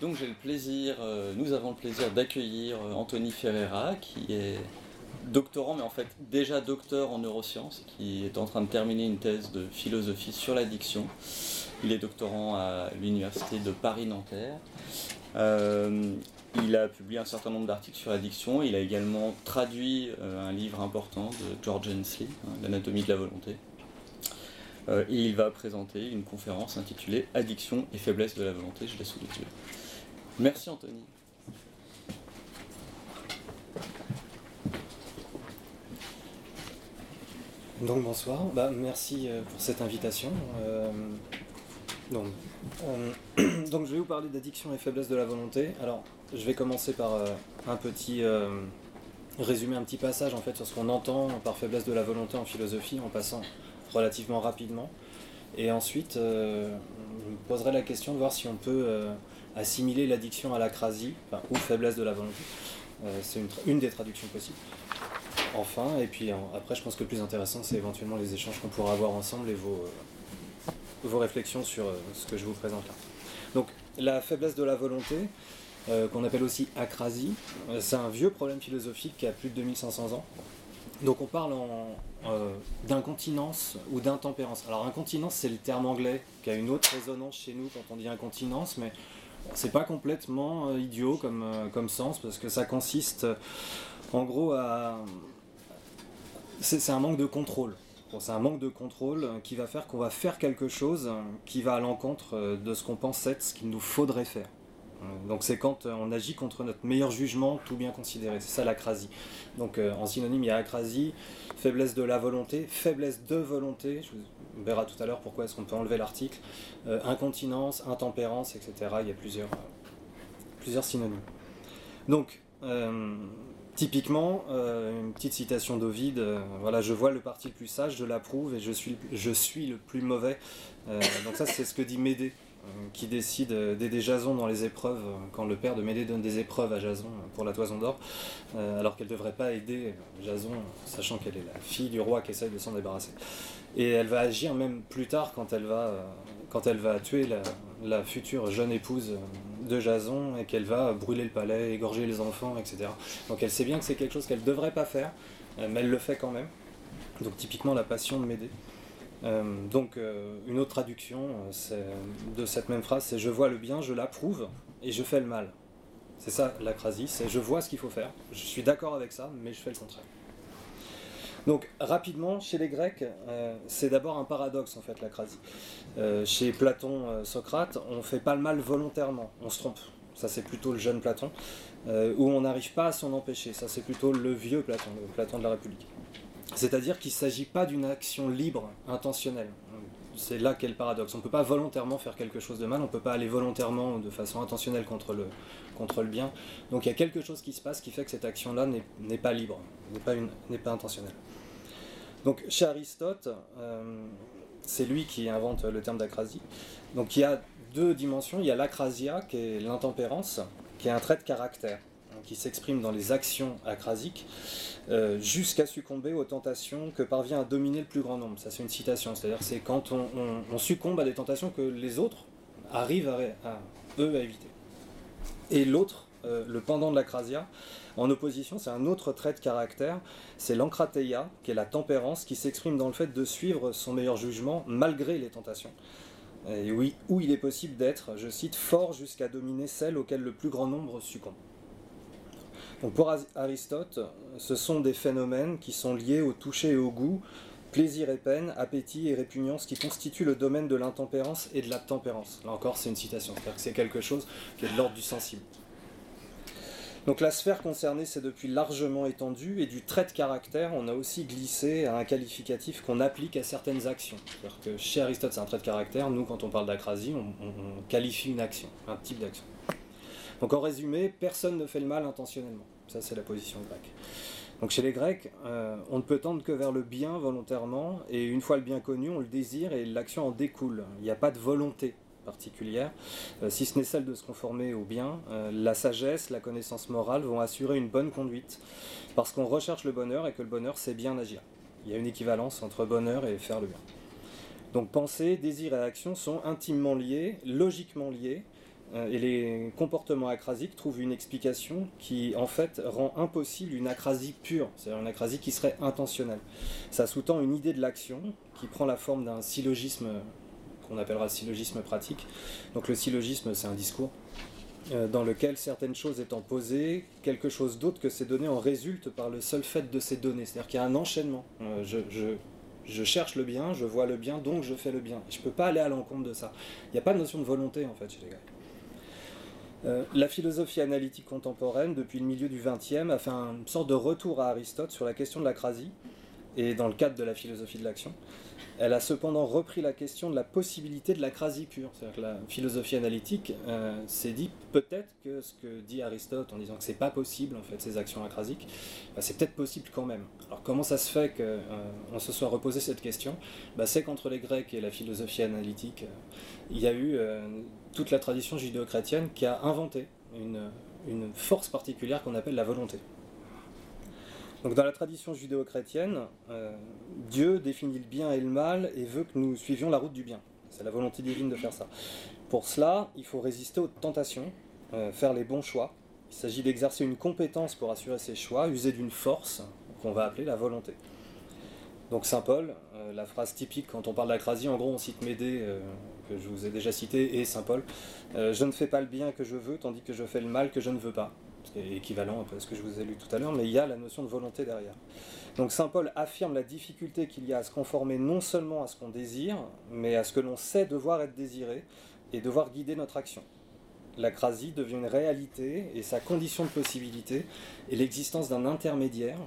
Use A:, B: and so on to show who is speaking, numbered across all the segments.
A: Donc j'ai le plaisir, euh, nous avons le plaisir d'accueillir euh, Anthony Ferreira, qui est doctorant, mais en fait déjà docteur en neurosciences, qui est en train de terminer une thèse de philosophie sur l'addiction. Il est doctorant à l'université de Paris-Nanterre. Euh, il a publié un certain nombre d'articles sur l'addiction. Il a également traduit un livre important de George Hensley, hein, L'anatomie de la volonté. et il va présenter une conférence intitulée Addiction et faiblesse de la volonté. Je laisse sous les. Merci Anthony.
B: Donc bonsoir, bah, merci euh, pour cette invitation. Euh, donc, euh, donc, je vais vous parler d'addiction et faiblesse de la volonté. Alors je vais commencer par un petit résumer un petit passage en fait sur ce qu'on entend par faiblesse de la volonté en philosophie en passant relativement rapidement. Et ensuite je me poserai la question de voir si on peut assimiler l'addiction à l'acrasie, ou faiblesse de la volonté. Euh, c'est une, des traductions possibles. Enfin, et puis après, je pense que le plus intéressant, c'est éventuellement les échanges qu'on pourra avoir ensemble et vos, euh, réflexions sur euh, ce que je vous présente là. Donc, la faiblesse de la volonté, qu'on appelle aussi acrasie, c'est un vieux problème philosophique qui a plus de 2500 ans. Donc on parle d'incontinence ou d'intempérance. Alors incontinence, c'est le terme anglais qui a une autre résonance chez nous quand on dit incontinence, mais c'est pas complètement euh, idiot comme, euh, comme sens parce que ça consiste euh, en gros à. C'est un manque de contrôle. c'est un manque de contrôle qui va faire qu'on va faire quelque chose qui va à l'encontre de ce qu'on pense être ce qu'il nous faudrait faire. Donc c'est quand on agit contre notre meilleur jugement, tout bien considéré. C'est ça l'acrasie. Donc en synonyme, il y a acrasie, faiblesse de la volonté, faiblesse de volonté. On verra tout à l'heure pourquoi est-ce qu'on peut enlever l'article. Euh, incontinence, intempérance, etc. Il y a plusieurs, plusieurs synonymes. Donc, euh, typiquement, euh, une petite citation d'Ovide, voilà, je vois le parti le plus sage, je l'approuve et je suis, je suis le plus mauvais. donc ça, c'est ce que dit Médée, qui décide d'aider Jason dans les épreuves, quand le père de Médée donne des épreuves à Jason pour la toison d'or, alors qu'elle ne devrait pas aider Jason, sachant qu'elle est la fille du roi qui essaye de s'en débarrasser. Et elle va agir même plus tard quand elle va, euh, quand elle va tuer la, future jeune épouse de Jason et qu'elle va brûler le palais, égorger les enfants, etc. Donc elle sait bien que c'est quelque chose qu'elle ne devrait pas faire, euh, mais elle le fait quand même. Donc typiquement la passion de m'aider. Euh, donc une autre traduction de cette même phrase, c'est je vois le bien, je l'approuve et je fais le mal. C'est ça l'acrasie, c'est je vois ce qu'il faut faire, je suis d'accord avec ça, mais je fais le contraire. Donc rapidement, chez les Grecs, euh, c'est d'abord un paradoxe en fait l'acrasie. Euh, chez Platon, euh, Socrate, on fait pas le mal volontairement, on se trompe. Ça c'est plutôt le jeune Platon, où on n'arrive pas à s'en empêcher. Ça c'est plutôt le vieux Platon, le Platon de la République. C'est-à-dire qu'il ne s'agit pas d'une action libre, intentionnelle. C'est là qu'est le paradoxe. On ne peut pas volontairement faire quelque chose de mal, on ne peut pas aller volontairement de façon intentionnelle contre le, contre le bien. Donc il y a quelque chose qui se passe qui fait que cette action-là n'est pas libre, n'est pas, pas intentionnelle. Donc chez Aristote, euh, c'est lui qui invente le terme d'acrasie. Donc il y a deux dimensions. Il y a l'acrasia, qui est l'intempérance, qui est un trait de caractère, qui s'exprime dans les actions acrasiques, euh, jusqu'à succomber aux tentations que parvient à dominer le plus grand nombre. Ça c'est une citation, c'est-à-dire c'est quand on, succombe à des tentations que les autres arrivent à, eux à éviter. Et l'autre, euh, le pendant de l'acrasia, en opposition, c'est un autre trait de caractère, c'est l'ankrateia, qui est la tempérance, qui s'exprime dans le fait de suivre son meilleur jugement malgré les tentations. Et oui, où il est possible d'être, je cite, fort jusqu'à dominer celle auxquelles le plus grand nombre succombe. Pour Aristote, ce sont des phénomènes qui sont liés au toucher et au goût, plaisir et peine, appétit et répugnance qui constituent le domaine de l'intempérance et de la tempérance. Là encore, c'est une citation, c'est-à-dire que c'est quelque chose qui est de l'ordre du sensible. Donc la sphère concernée s'est depuis largement étendue et du trait de caractère, on a aussi glissé à un qualificatif qu'on applique à certaines actions. C'est-à-dire que chez Aristote, c'est un trait de caractère. Nous, quand on parle d'acrasie, on, qualifie une action, un type d'action. Donc en résumé, personne ne fait le mal intentionnellement. Ça, c'est la position grecque. Donc chez les Grecs, euh, on ne peut tendre que vers le bien volontairement, et une fois le bien connu, on le désire et l'action en découle. Il n'y a pas de volonté particulière, euh, si ce n'est celle de se conformer au bien, euh, la sagesse, la connaissance morale vont assurer une bonne conduite, parce qu'on recherche le bonheur et que le bonheur c'est bien agir. Il y a une équivalence entre bonheur et faire le bien. Donc pensée, désir et action sont intimement liés, logiquement liés, et les comportements acrasiques trouvent une explication qui en fait rend impossible une acrasie pure, c'est-à-dire une acrasie qui serait intentionnelle. Ça sous-tend une idée de l'action qui prend la forme d'un syllogisme qu'on appellera syllogisme pratique. Donc le syllogisme c'est un discours euh, dans lequel certaines choses étant posées, quelque chose d'autre que ces données en résulte par le seul fait de ces données. C'est-à-dire qu'il y a un enchaînement. Euh, je, cherche le bien, je vois le bien, donc je fais le bien. Je ne peux pas aller à l'encontre de ça. Il n'y a pas de notion de volonté en fait chez les gars. Euh, la philosophie analytique contemporaine, depuis le milieu du XXe, a fait une sorte de retour à Aristote sur la question de l'acrasie, et dans le cadre de la philosophie de l'action. Elle a cependant repris la question de la possibilité de l'acrasie pure. C'est-à-dire que la philosophie analytique euh, s'est dit peut-être que ce que dit Aristote en disant que c'est pas possible en fait ces actions acrasiques, bah, c'est peut-être possible quand même. Alors comment ça se fait qu'on euh, se soit reposé cette question? Bah, C'est qu'entre les Grecs et la philosophie analytique, il y a eu toute la tradition judéo-chrétienne qui a inventé une, force particulière qu'on appelle la volonté. Donc dans la tradition judéo-chrétienne, euh, Dieu définit le bien et le mal et veut que nous suivions la route du bien. C'est la volonté divine de faire ça. Pour cela, il faut résister aux tentations, euh, faire les bons choix. Il s'agit d'exercer une compétence pour assurer ces choix, user d'une force qu'on va appeler la volonté. Donc Saint Paul, euh, la phrase typique quand on parle d'acrasie, en gros on cite Médée, euh, que je vous ai déjà cité, et Saint Paul, euh, je ne fais pas le bien que je veux, tandis que je fais le mal que je ne veux pas. C'est équivalent à ce que je vous ai lu tout à l'heure, mais il y a la notion de volonté derrière. Donc Saint Paul affirme la difficulté qu'il y a à se conformer non seulement à ce qu'on désire, mais à ce que l'on sait devoir être désiré et devoir guider notre action. L'acrasie devient une réalité et sa condition de possibilité est l'existence d'un intermédiaire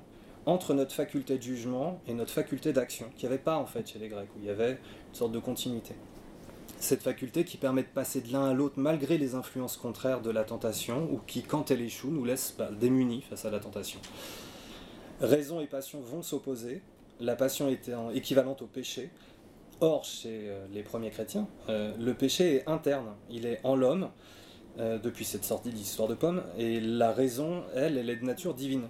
B: entre notre faculté de jugement et notre faculté d'action, qu'il n'y pas en fait chez les Grecs, où il y avait une sorte de continuité. Cette faculté qui permet de passer de l'un à l'autre malgré les influences contraires de la tentation, ou qui, quand elle échoue, nous laisse bah, démunis face à la tentation. Raison et passion vont s'opposer, la passion étant équivalente au péché. Or, chez euh, les premiers chrétiens, euh, le péché est interne, il est en l'homme, euh, depuis cette sortie d'histoire de pomme, et la raison, elle, elle est de nature divine.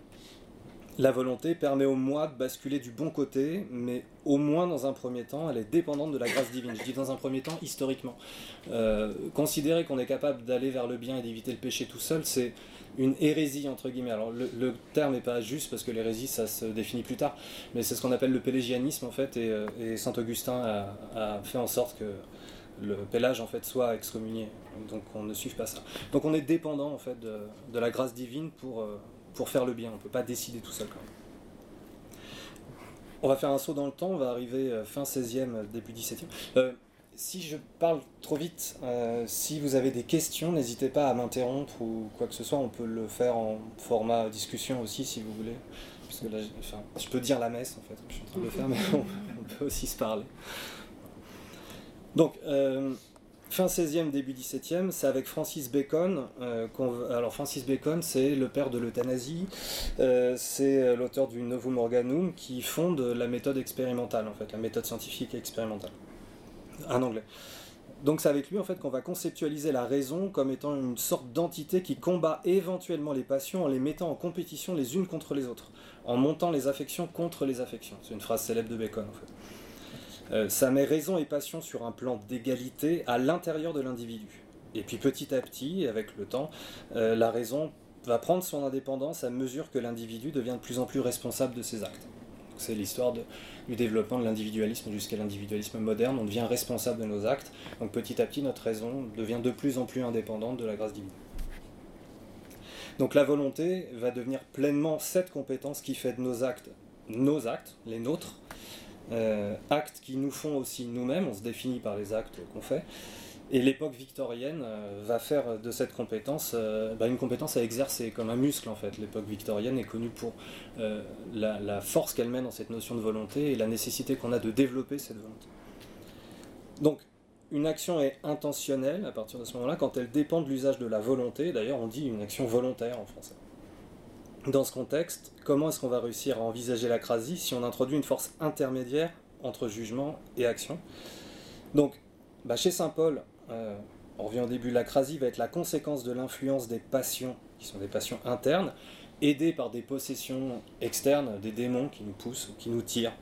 B: La volonté permet au moi de basculer du bon côté, mais au moins dans un premier temps, elle est dépendante de la grâce divine. Je dis dans un premier temps, historiquement. Euh, considérer qu'on est capable d'aller vers le bien et d'éviter le péché tout seul, c'est une hérésie, entre guillemets. Alors le, terme n'est pas juste parce que l'hérésie, ça se définit plus tard, mais c'est ce qu'on appelle le pélégianisme, en fait, et, euh, Saint Augustin a, fait en sorte que le pélage en fait soit excommunié. Donc on ne suive pas ça. Donc on est dépendant en fait de, la grâce divine pour, euh, pour faire le bien. On ne peut pas décider tout seul quand même. On va faire un saut dans le temps, on va arriver euh, fin 16e, début 17e. Euh, si je parle trop vite, euh, si vous avez des questions, n'hésitez pas à m'interrompre ou quoi que ce soit. On peut le faire en format discussion aussi si vous voulez. Parce que là, je peux dire la messe en fait, je suis en train de le faire, mais on, peut aussi se parler. Donc, fin 16e, début 17e, c'est avec Francis Bacon. Euh, alors Francis Bacon, c'est le père de l'euthanasie, euh, c'est l'auteur du Novum Organum qui fonde la méthode expérimentale, en fait, la méthode scientifique expérimentale, en anglais. Donc c'est avec lui en fait qu'on va conceptualiser la raison comme étant une sorte d'entité qui combat éventuellement les passions en les mettant en compétition les unes contre les autres, en montant les affections contre les affections. C'est une phrase célèbre de Bacon en fait. Euh, ça met raison et passion sur un plan d'égalité à l'intérieur de l'individu. Et puis petit à petit, avec le temps, euh, la raison va prendre son indépendance à mesure que l'individu devient de plus en plus responsable de ses actes. C'est l'histoire du développement de l'individualisme jusqu'à l'individualisme moderne. On devient responsable de nos actes. Donc petit à petit, notre raison devient de plus en plus indépendante de la grâce divine. Donc la volonté va devenir pleinement cette compétence qui fait de nos actes nos actes, les nôtres, euh, actes qui nous font aussi nous-mêmes, on se définit par les actes qu'on fait. Et l'époque victorienne euh, va faire de cette compétence euh, bah, une compétence à exercer, comme un muscle en fait. L'époque victorienne est connue pour la, la, force qu'elle met dans cette notion de volonté et la nécessité qu'on a de développer cette volonté. Donc, une action est intentionnelle à partir de ce moment-là quand elle dépend de l'usage de la volonté. D'ailleurs, on dit une action volontaire en français. Dans ce contexte, comment est-ce qu'on va réussir à envisager l'acrasie si on introduit une force intermédiaire entre jugement et action? Donc, bah, chez Saint Paul, euh, on revient au début, l'acrasie va être la conséquence de l'influence des passions, qui sont des passions internes, aidées par des possessions externes, des démons qui nous poussent, qui nous tirent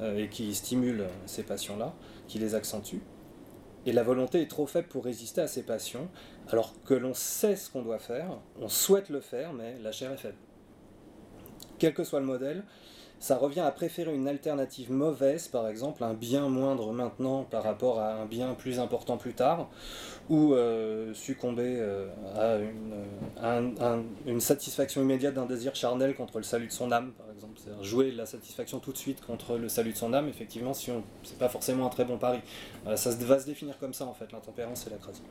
B: euh, et qui stimulent ces passions-là, qui les accentuent. Et la volonté est trop faible pour résister à ces passions. Alors que l'on sait ce qu'on doit faire, on souhaite le faire, mais la chair est faible. Quel que soit le modèle, ça revient à préférer une alternative mauvaise, par exemple un bien moindre maintenant par rapport à un bien plus important plus tard, ou euh, succomber euh, à, une, satisfaction immédiate d'un désir charnel contre le salut de son âme, par exemple. C'est-à-dire jouer la satisfaction tout de suite contre le salut de son âme, effectivement, si c'est pas forcément un très bon pari. Euh, ça va se définir comme ça, en fait, l'intempérance et la crase.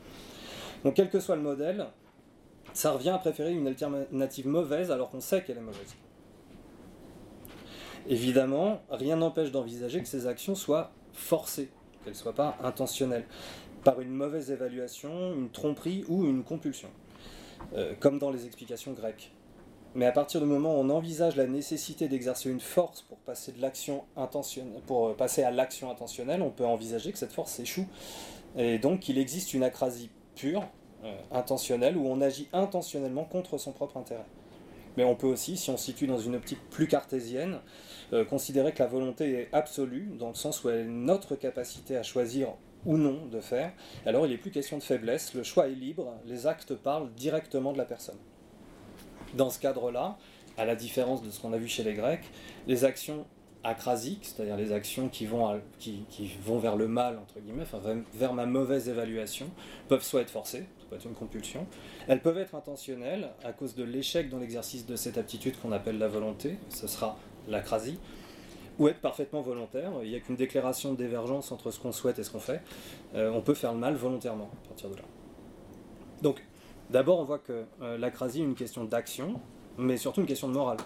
B: Donc, quel que soit le modèle, ça revient à préférer une alternative mauvaise alors qu'on sait qu'elle est mauvaise. Évidemment, rien n'empêche d'envisager que ces actions soient forcées, qu'elles ne soient pas intentionnelles, par une mauvaise évaluation, une tromperie ou une compulsion, euh, comme dans les explications grecques. Mais à partir du moment où on envisage la nécessité d'exercer une force pour passer, de l'action intentionnelle, pour euh, passer à l'action intentionnelle, on peut envisager que cette force échoue. Et donc qu'il existe une acrasie pure, euh, intentionnelle, où on agit intentionnellement contre son propre intérêt. Mais on peut aussi, si on se situe dans une optique plus cartésienne, euh, considérer que la volonté est absolue, dans le sens où elle est notre capacité à choisir ou non de faire. Alors il n'est plus question de faiblesse, le choix est libre, les actes parlent directement de la personne. Dans ce cadre-là, à la différence de ce qu'on a vu chez les Grecs, les actions acrasiques, c'est-à-dire les actions qui vont, qui, vont vers le mal, entre guillemets, enfin, vers ma mauvaise évaluation, peuvent soit être forcées, ça peut être une compulsion, elles peuvent être intentionnelles à cause de l'échec dans l'exercice de cette aptitude qu'on appelle la volonté, ce sera l'acrasie, ou être parfaitement volontaire, il n'y a qu'une déclaration de divergence entre ce qu'on souhaite et ce qu'on fait, euh, on peut faire le mal volontairement à partir de là. Donc, d'abord on voit que euh, l'acrasie est une question d'action, mais surtout une question de morale.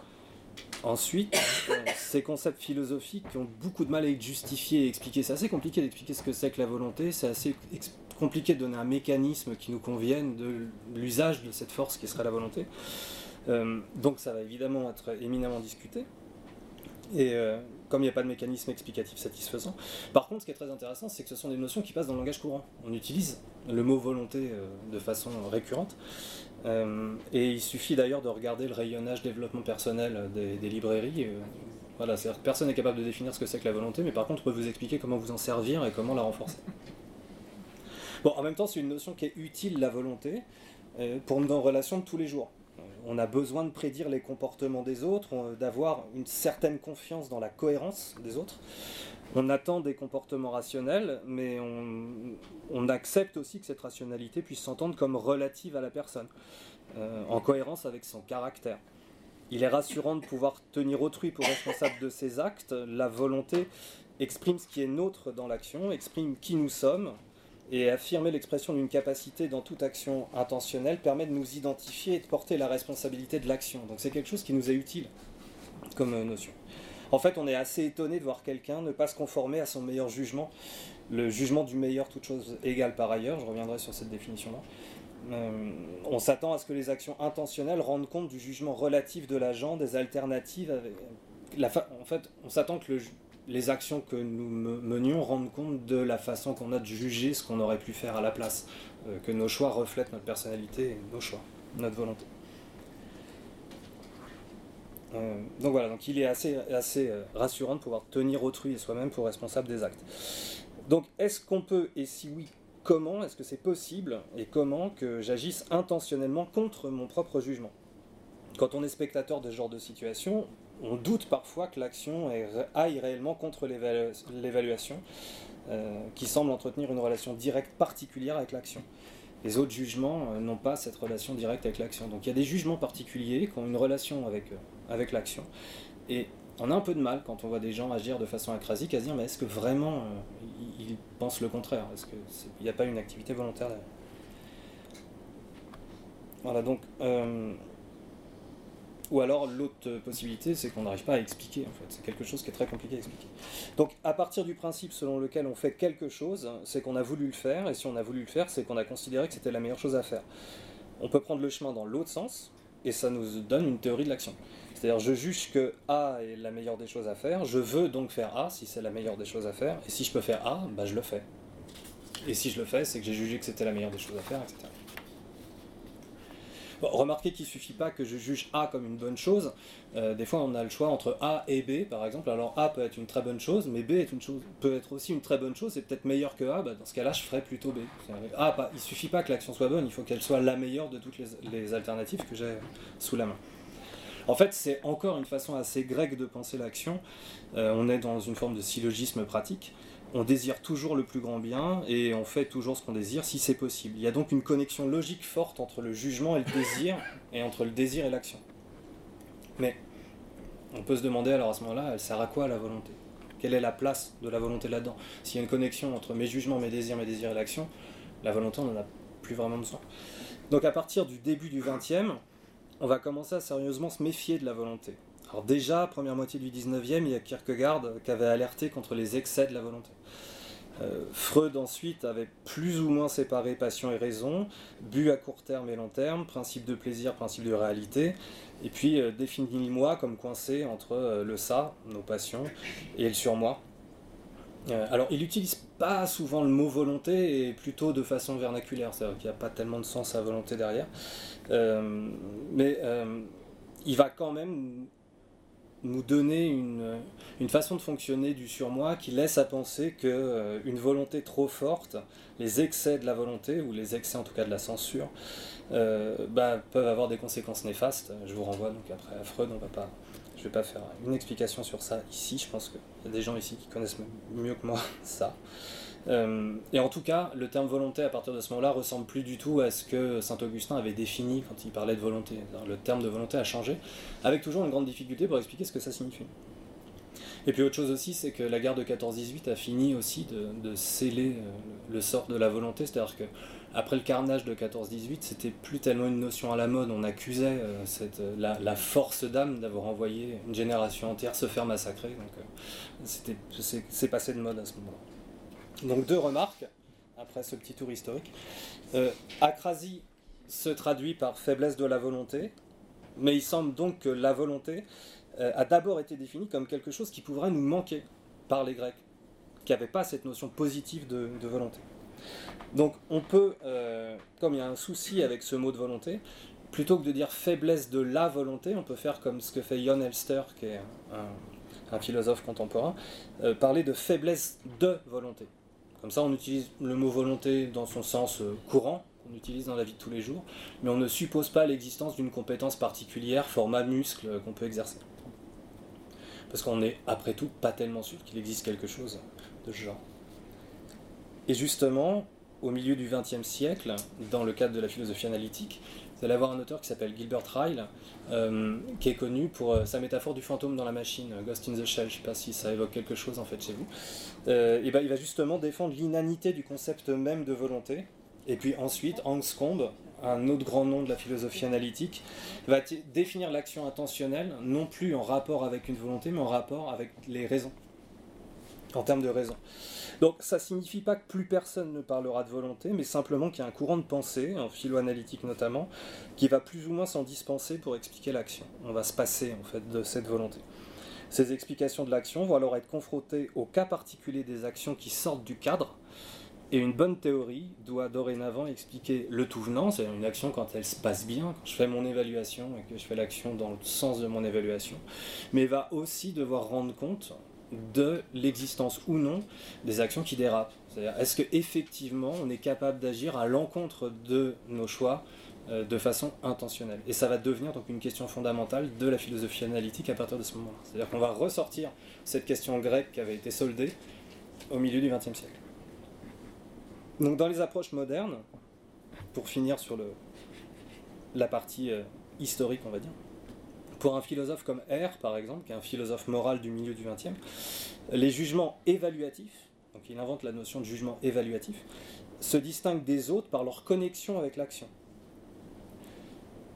B: Ensuite, euh, ces concepts philosophiques qui ont beaucoup de mal à être justifiés et expliqués. C'est assez compliqué d'expliquer ce que c'est que la volonté, c'est assez compliqué de donner un mécanisme qui nous convienne de l'usage de cette force qui serait la volonté. Euh, donc ça va évidemment être éminemment discuté. Et euh, comme il n'y a pas de mécanisme explicatif satisfaisant. Par contre, ce qui est très intéressant, c'est que ce sont des notions qui passent dans le langage courant. On utilise le mot volonté de façon récurrente. Euh, et il suffit d'ailleurs de regarder le rayonnage développement personnel des, librairies. Euh, voilà, personne n'est capable de définir ce que c'est que la volonté, mais par contre, on peut vous expliquer comment vous en servir et comment la renforcer. Bon, en même temps, c'est une notion qui est utile, la volonté, euh, pour nos relations de tous les jours. On a besoin de prédire les comportements des autres, d'avoir une certaine confiance dans la cohérence des autres on attend des comportements rationnels, mais on, accepte aussi que cette rationalité puisse s'entendre comme relative à la personne, euh, en cohérence avec son caractère. Il est rassurant de pouvoir tenir autrui pour responsable de ses actes. La volonté exprime ce qui est nôtre dans l'action, exprime qui nous sommes, et affirmer l'expression d'une capacité dans toute action intentionnelle permet de nous identifier et de porter la responsabilité de l'action. Donc c'est quelque chose qui nous est utile comme notion. En fait, on est assez étonné de voir quelqu'un ne pas se conformer à son meilleur jugement, le jugement du meilleur, toute chose égale par ailleurs, je reviendrai sur cette définition-là. Euh, on s'attend à ce que les actions intentionnelles rendent compte du jugement relatif de l'agent, des alternatives. en fait, on s'attend que les actions que nous menions rendent compte de la façon qu'on a de juger ce qu'on aurait pu faire à la place, euh, que nos choix reflètent notre personnalité et nos choix, notre volonté. Euh, donc voilà, donc il est assez, assez euh, rassurant de pouvoir tenir autrui et soi-même pour responsable des actes. Donc est-ce qu'on peut, et si oui, comment est-ce que c'est possible et comment que j'agisse intentionnellement contre mon propre jugement? Quand on est spectateur de ce genre de situation, on doute parfois que l'action aille réellement contre l'évaluation, euh, qui semble entretenir une relation directe particulière avec l'action les autres jugements n'ont pas cette relation directe avec l'action. Donc il y a des jugements particuliers qui ont une relation avec, avec l'action. Et on a un peu de mal quand on voit des gens agir de façon acrasique à se dire mais est-ce que vraiment euh, ils pensent le contraire? Est-ce qu'il n'y a pas une activité volontaire Voilà, donc. Ou alors l'autre possibilité, c'est qu'on n'arrive pas à expliquer. C'est quelque chose qui est très compliqué à expliquer. Donc à partir du principe selon lequel on fait quelque chose, c'est qu'on a voulu le faire, et si on a voulu le faire, c'est qu'on a considéré que c'était la meilleure chose à faire. On peut prendre le chemin dans l'autre sens, et ça nous donne une théorie de l'action. C'est-à-dire, je juge que A est la meilleure des choses à faire, je veux donc faire A si c'est la meilleure des choses à faire, et si je peux faire A, bah, je le fais. Et si je le fais, c'est que j'ai jugé que c'était la meilleure des choses à faire, etc. remarquez qu'il ne suffit pas que je juge A comme une bonne chose. Euh, des fois, on a le choix entre A et B, par exemple. Alors A peut être une très bonne chose, mais B peut être aussi une très bonne chose, c'est peut-être meilleur que A. Bah, dans ce cas-là, je ferais plutôt B. A, pas, il suffit pas que l'action soit bonne, il faut qu'elle soit la meilleure de toutes les, alternatives que j'ai sous la main. En fait, c'est encore une façon assez grecque de penser l'action. Euh, on est dans une forme de syllogisme pratique on désire toujours le plus grand bien et on fait toujours ce qu'on désire si c'est possible. Il y a donc une connexion logique forte entre le jugement et le désir et entre le désir et l'action. Mais on peut se demander alors à ce moment-là, elle sert à quoi la volonté? Quelle est la place de la volonté là-dedans? S'il y a une connexion entre mes jugements, mes désirs, mes désirs et l'action, la volonté, on n'en a plus vraiment besoin. Donc à partir du début du XXe, on va commencer à sérieusement se méfier de la volonté. Alors déjà, première moitié du 19e, il y a Kierkegaard qui avait alerté contre les excès de la volonté. Euh, Freud ensuite avait plus ou moins séparé passion et raison, but à court terme et long terme, principe de plaisir, principe de réalité, et puis euh, définit moi comme coincé entre euh, le ça, nos passions, et le surmoi. alors il n'utilise pas souvent le mot volonté, et plutôt de façon vernaculaire, c'est-à-dire qu'il n'y a pas tellement de sens à volonté derrière, mais il va quand même nous donner une, façon de fonctionner du surmoi qui laisse à penser que euh, une volonté trop forte, les excès de la volonté, ou les excès en tout cas de la censure, euh, bah, peuvent avoir des conséquences néfastes. Je vous renvoie donc après à Freud, on je ne vais pas faire une explication sur ça ici, je pense qu'il y a des gens ici qui connaissent mieux que moi ça. Euh, et en tout cas, le terme volonté à partir de ce moment-là ressemble plus du tout à ce que saint Augustin avait défini quand il parlait de volonté. Le terme de volonté a changé, avec toujours une grande difficulté pour expliquer ce que ça signifie. Et puis autre chose aussi, c'est que la guerre de 14-18 a fini aussi de, sceller euh, le sort de la volonté, c'est-à-dire que après le carnage de 14-18, c'était plus tellement une notion à la mode, on accusait euh, cette, la, force d'âme d'avoir envoyé une génération entière se faire massacrer, donc c'est passé de mode à ce moment-là. Donc deux remarques, après ce petit tour historique. Euh, acrasie se traduit par faiblesse de la volonté, mais il semble donc que la volonté euh, a d'abord été définie comme quelque chose qui pourrait nous manquer par les Grecs, qui n'avaient pas cette notion positive de, volonté. Donc on peut, euh, comme il y a un souci avec ce mot de volonté, plutôt que de dire faiblesse de la volonté, on peut faire comme ce que fait Jon Elster, qui est un philosophe contemporain, parler de faiblesse de volonté. Comme ça, on utilise le mot volonté dans son sens euh, courant, qu'on utilise dans la vie de tous les jours, mais on ne suppose pas l'existence d'une compétence particulière, format muscle, euh, qu'on peut exercer. Parce qu'on n'est, après tout, pas tellement sûr qu'il existe quelque chose de ce genre. Et justement, au milieu du XXe siècle, dans le cadre de la philosophie analytique, vous allez avoir un auteur qui s'appelle Gilbert Ryle, euh, qui est connu pour euh, sa métaphore du fantôme dans la machine, euh, Ghost in the Shell, je ne sais pas si ça évoque quelque chose en fait chez vous. et ben, il va justement défendre l'inanité du concept même de volonté. Et puis ensuite, Angstcombe, un autre grand nom de la philosophie analytique, va définir l'action intentionnelle non plus en rapport avec une volonté, mais en rapport avec les raisons, en termes de raison. Donc ça ne signifie pas que plus personne ne parlera de volonté, mais simplement qu'il y a un courant de pensée, en philo-analytique notamment, qui va plus ou moins s'en dispenser pour expliquer l'action. On va se passer en fait de cette volonté. Ces explications de l'action vont alors être confrontées au cas particulier des actions qui sortent du cadre, et une bonne théorie doit dorénavant expliquer le tout venant, c'est-à-dire une action quand elle se passe bien, quand je fais mon évaluation et que je fais l'action dans le sens de mon évaluation, mais va aussi devoir rendre compte de l'existence ou non des actions qui dérapent. C'est-à-dire, est-ce qu'effectivement on est capable d'agir à l'encontre de nos choix euh, de façon intentionnelle? Et ça va devenir donc une question fondamentale de la philosophie analytique à partir de ce moment-là. C'est-à-dire qu'on va ressortir cette question grecque qui avait été soldée au milieu du XXe siècle. Donc dans les approches modernes, pour finir sur le, la partie euh, historique, on va dire, pour un philosophe comme R, par exemple, qui est un philosophe moral du milieu du XXe, les jugements évaluatifs, donc il invente la notion de jugement évaluatif, se distinguent des autres par leur connexion avec l'action.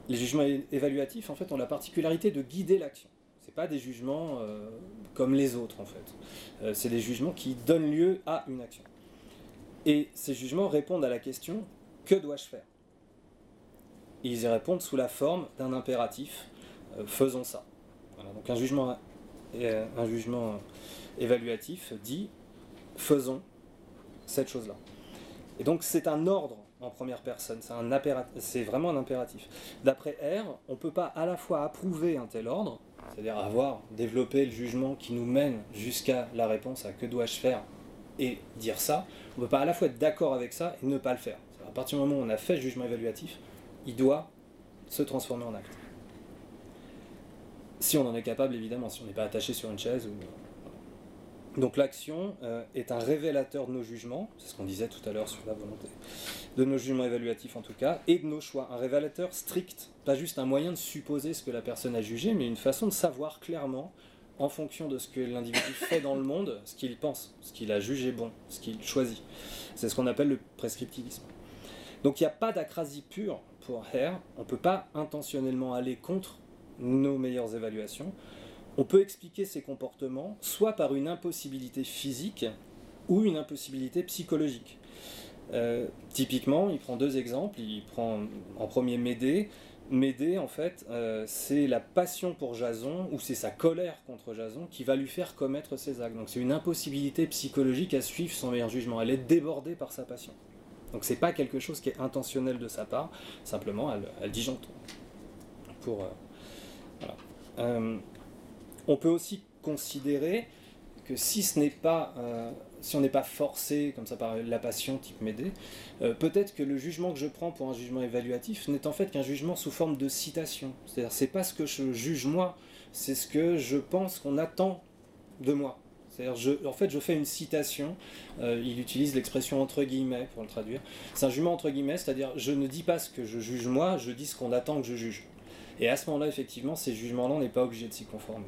B: Les jugements évaluatifs, en fait, ont la particularité de guider l'action. Ce pas des jugements euh, comme les autres, en fait. Euh, c'est des jugements qui donnent lieu à une action. Et ces jugements répondent à la question que dois-je faire? Ils y répondent sous la forme d'un impératif faisons ça. donc un jugement, euh, un jugement évaluatif dit faisons cette chose-là. Et donc c'est un ordre en première personne. C'est vraiment un impératif. D'après R, on ne peut pas à la fois approuver un tel ordre, c'est-à-dire avoir développé le jugement qui nous mène jusqu'à la réponse à que dois-je faire et dire ça, on ne peut pas à la fois être d'accord avec ça et ne pas le faire. À partir du moment où on a fait le jugement évaluatif, il doit se transformer en acte. Si on en est capable, évidemment, si on n'est pas attaché sur une chaise. Donc l'action euh, est un révélateur de nos jugements, c'est ce qu'on disait tout à l'heure sur la volonté, de nos jugements évaluatifs en tout cas, et de nos choix. Un révélateur strict, pas juste un moyen de supposer ce que la personne a jugé, mais une façon de savoir clairement, en fonction de ce que l'individu fait dans le monde, ce qu'il pense, ce qu'il a jugé bon, ce qu'il choisit. C'est ce qu'on appelle le prescriptivisme. Donc il n'y a pas d'acrasie pure pour Hare, on ne peut pas intentionnellement aller contre nos meilleures évaluations. On peut expliquer ces comportements soit par une impossibilité physique ou une impossibilité psychologique. Euh, typiquement, il prend deux exemples. Il prend en premier Médée. Médée, en fait, euh, c'est la passion pour Jason ou c'est sa colère contre Jason qui va lui faire commettre ces actes. Donc c'est une impossibilité psychologique à suivre son meilleur jugement. Elle est débordée par sa passion. Donc c'est pas quelque chose qui est intentionnel de sa part, simplement elle, elle disjoncte. Pour, euh, euh, on peut aussi considérer que si ce n'est pas, euh, si on n'est pas forcé comme ça par la passion type Médée, peut-être que le jugement que je prends pour un jugement évaluatif n'est en fait qu'un jugement sous forme de citation. C'est-à-dire c'est pas ce que je juge moi, c'est ce que je pense qu'on attend de moi. C'est-à-dire, en fait, je fais une citation. Euh, il utilise l'expression entre guillemets pour le traduire. C'est un jugement entre guillemets, c'est-à-dire, je ne dis pas ce que je juge moi, je dis ce qu'on attend que je juge. Et à ce moment-là, effectivement, ces jugements-là, on n'est pas obligé de s'y conformer.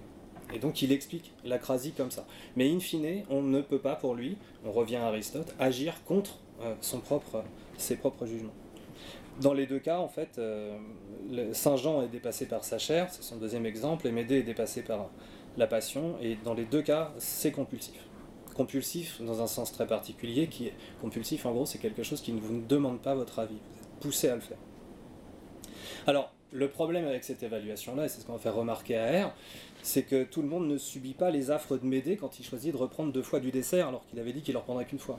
B: Et donc, il explique l'acrasie comme ça. Mais in fine, on ne peut pas, pour lui, on revient à Aristote, agir contre euh, son propre, ses propres jugements. Dans les deux cas, en fait, euh, Saint Jean est dépassé par sa chair, c'est son deuxième exemple, et Médée est dépassé par la passion, et dans les deux cas, c'est compulsif. Compulsif dans un sens très particulier, qui est compulsif en gros, c'est quelque chose qui ne vous demande pas votre avis, vous êtes poussé à le faire. Alors, le problème avec cette évaluation-là, et c'est ce qu'on va faire remarquer à R, c'est que tout le monde ne subit pas les affres de Médée quand il choisit de reprendre deux fois du dessert alors qu'il avait dit qu'il ne reprendrait qu'une fois.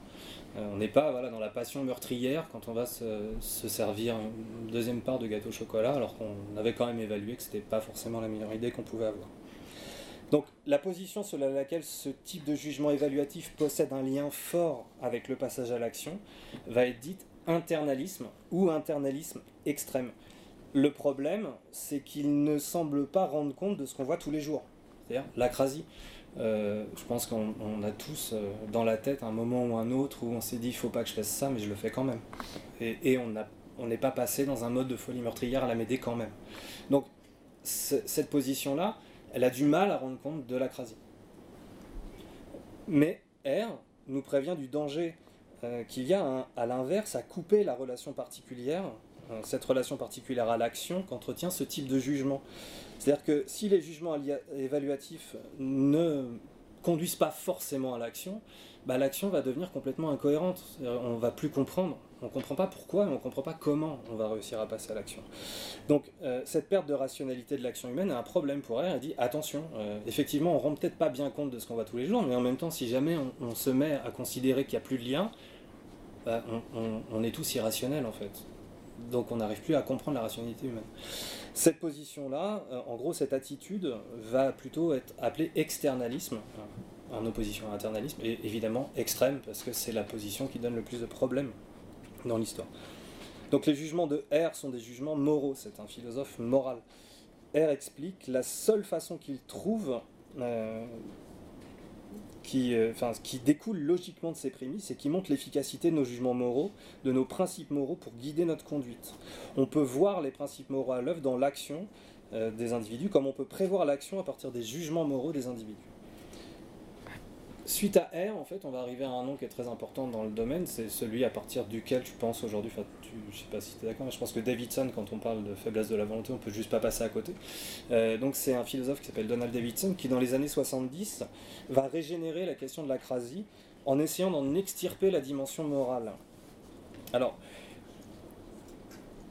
B: Euh, on n'est pas dans la passion meurtrière quand on va se, se, servir une deuxième part de gâteau au chocolat alors qu'on avait quand même évalué que ce n'était pas forcément la meilleure idée qu'on pouvait avoir. Donc la position sur laquelle ce type de jugement évaluatif possède un lien fort avec le passage à l'action va être dite internalisme ou internalisme extrême. Le problème, c'est qu'il ne semble pas rendre compte de ce qu'on voit tous les jours, c'est-à-dire l'acrasie. Euh, je pense qu'on a tous euh, dans la tête un moment ou un autre où on s'est dit il faut pas que je fasse ça, mais je le fais quand même. Et, on n'est pas passé dans un mode de folie meurtrière à la m'aider quand même. Donc cette position-là, elle a du mal à rendre compte de l'acrasie. Mais R nous prévient du danger euh, qu'il y a à l'inverse à couper la relation particulière, cette relation particulière à l'action qu'entretient ce type de jugement. C'est-à-dire que si les jugements évaluatifs ne conduisent pas forcément à l'action, bah, l'action va devenir complètement incohérente. On va plus comprendre. On ne comprend pas pourquoi, mais on ne comprend pas comment on va réussir à passer à l'action. Donc euh, cette perte de rationalité de l'action humaine a un problème pour elle. Elle dit attention, euh, effectivement, on ne rend peut-être pas bien compte de ce qu'on voit tous les jours, mais en même temps, si jamais on, se met à considérer qu'il n'y a plus de lien, bah, on, est tous irrationnels en fait. Donc on n'arrive plus à comprendre la rationalité humaine. Cette position-là, euh, en gros, cette attitude va plutôt être appelée externalisme en opposition à l'internalisme, et évidemment extrême, parce que c'est la position qui donne le plus de problèmes dans l'histoire. Donc les jugements de R sont des jugements moraux, c'est un philosophe moral. R explique la seule façon qu'il trouve, euh, qui, euh, qui découle logiquement de ces prémices, et qui montre l'efficacité de nos jugements moraux, de nos principes moraux pour guider notre conduite. On peut voir les principes moraux à l'œuvre dans l'action euh, des individus, comme on peut prévoir l'action à partir des jugements moraux des individus. Suite à R, en fait, on va arriver à un nom qui est très important dans le domaine, c'est celui à partir duquel tu penses aujourd'hui, enfin, tu, je sais pas si tu es d'accord, mais je pense que Davidson, quand on parle de faiblesse de la volonté, on peut juste pas passer à côté. Euh, donc c'est un philosophe qui s'appelle Donald Davidson, qui dans les années 70 va régénérer la question de l'acrasie en essayant d'en extirper la dimension morale. Alors,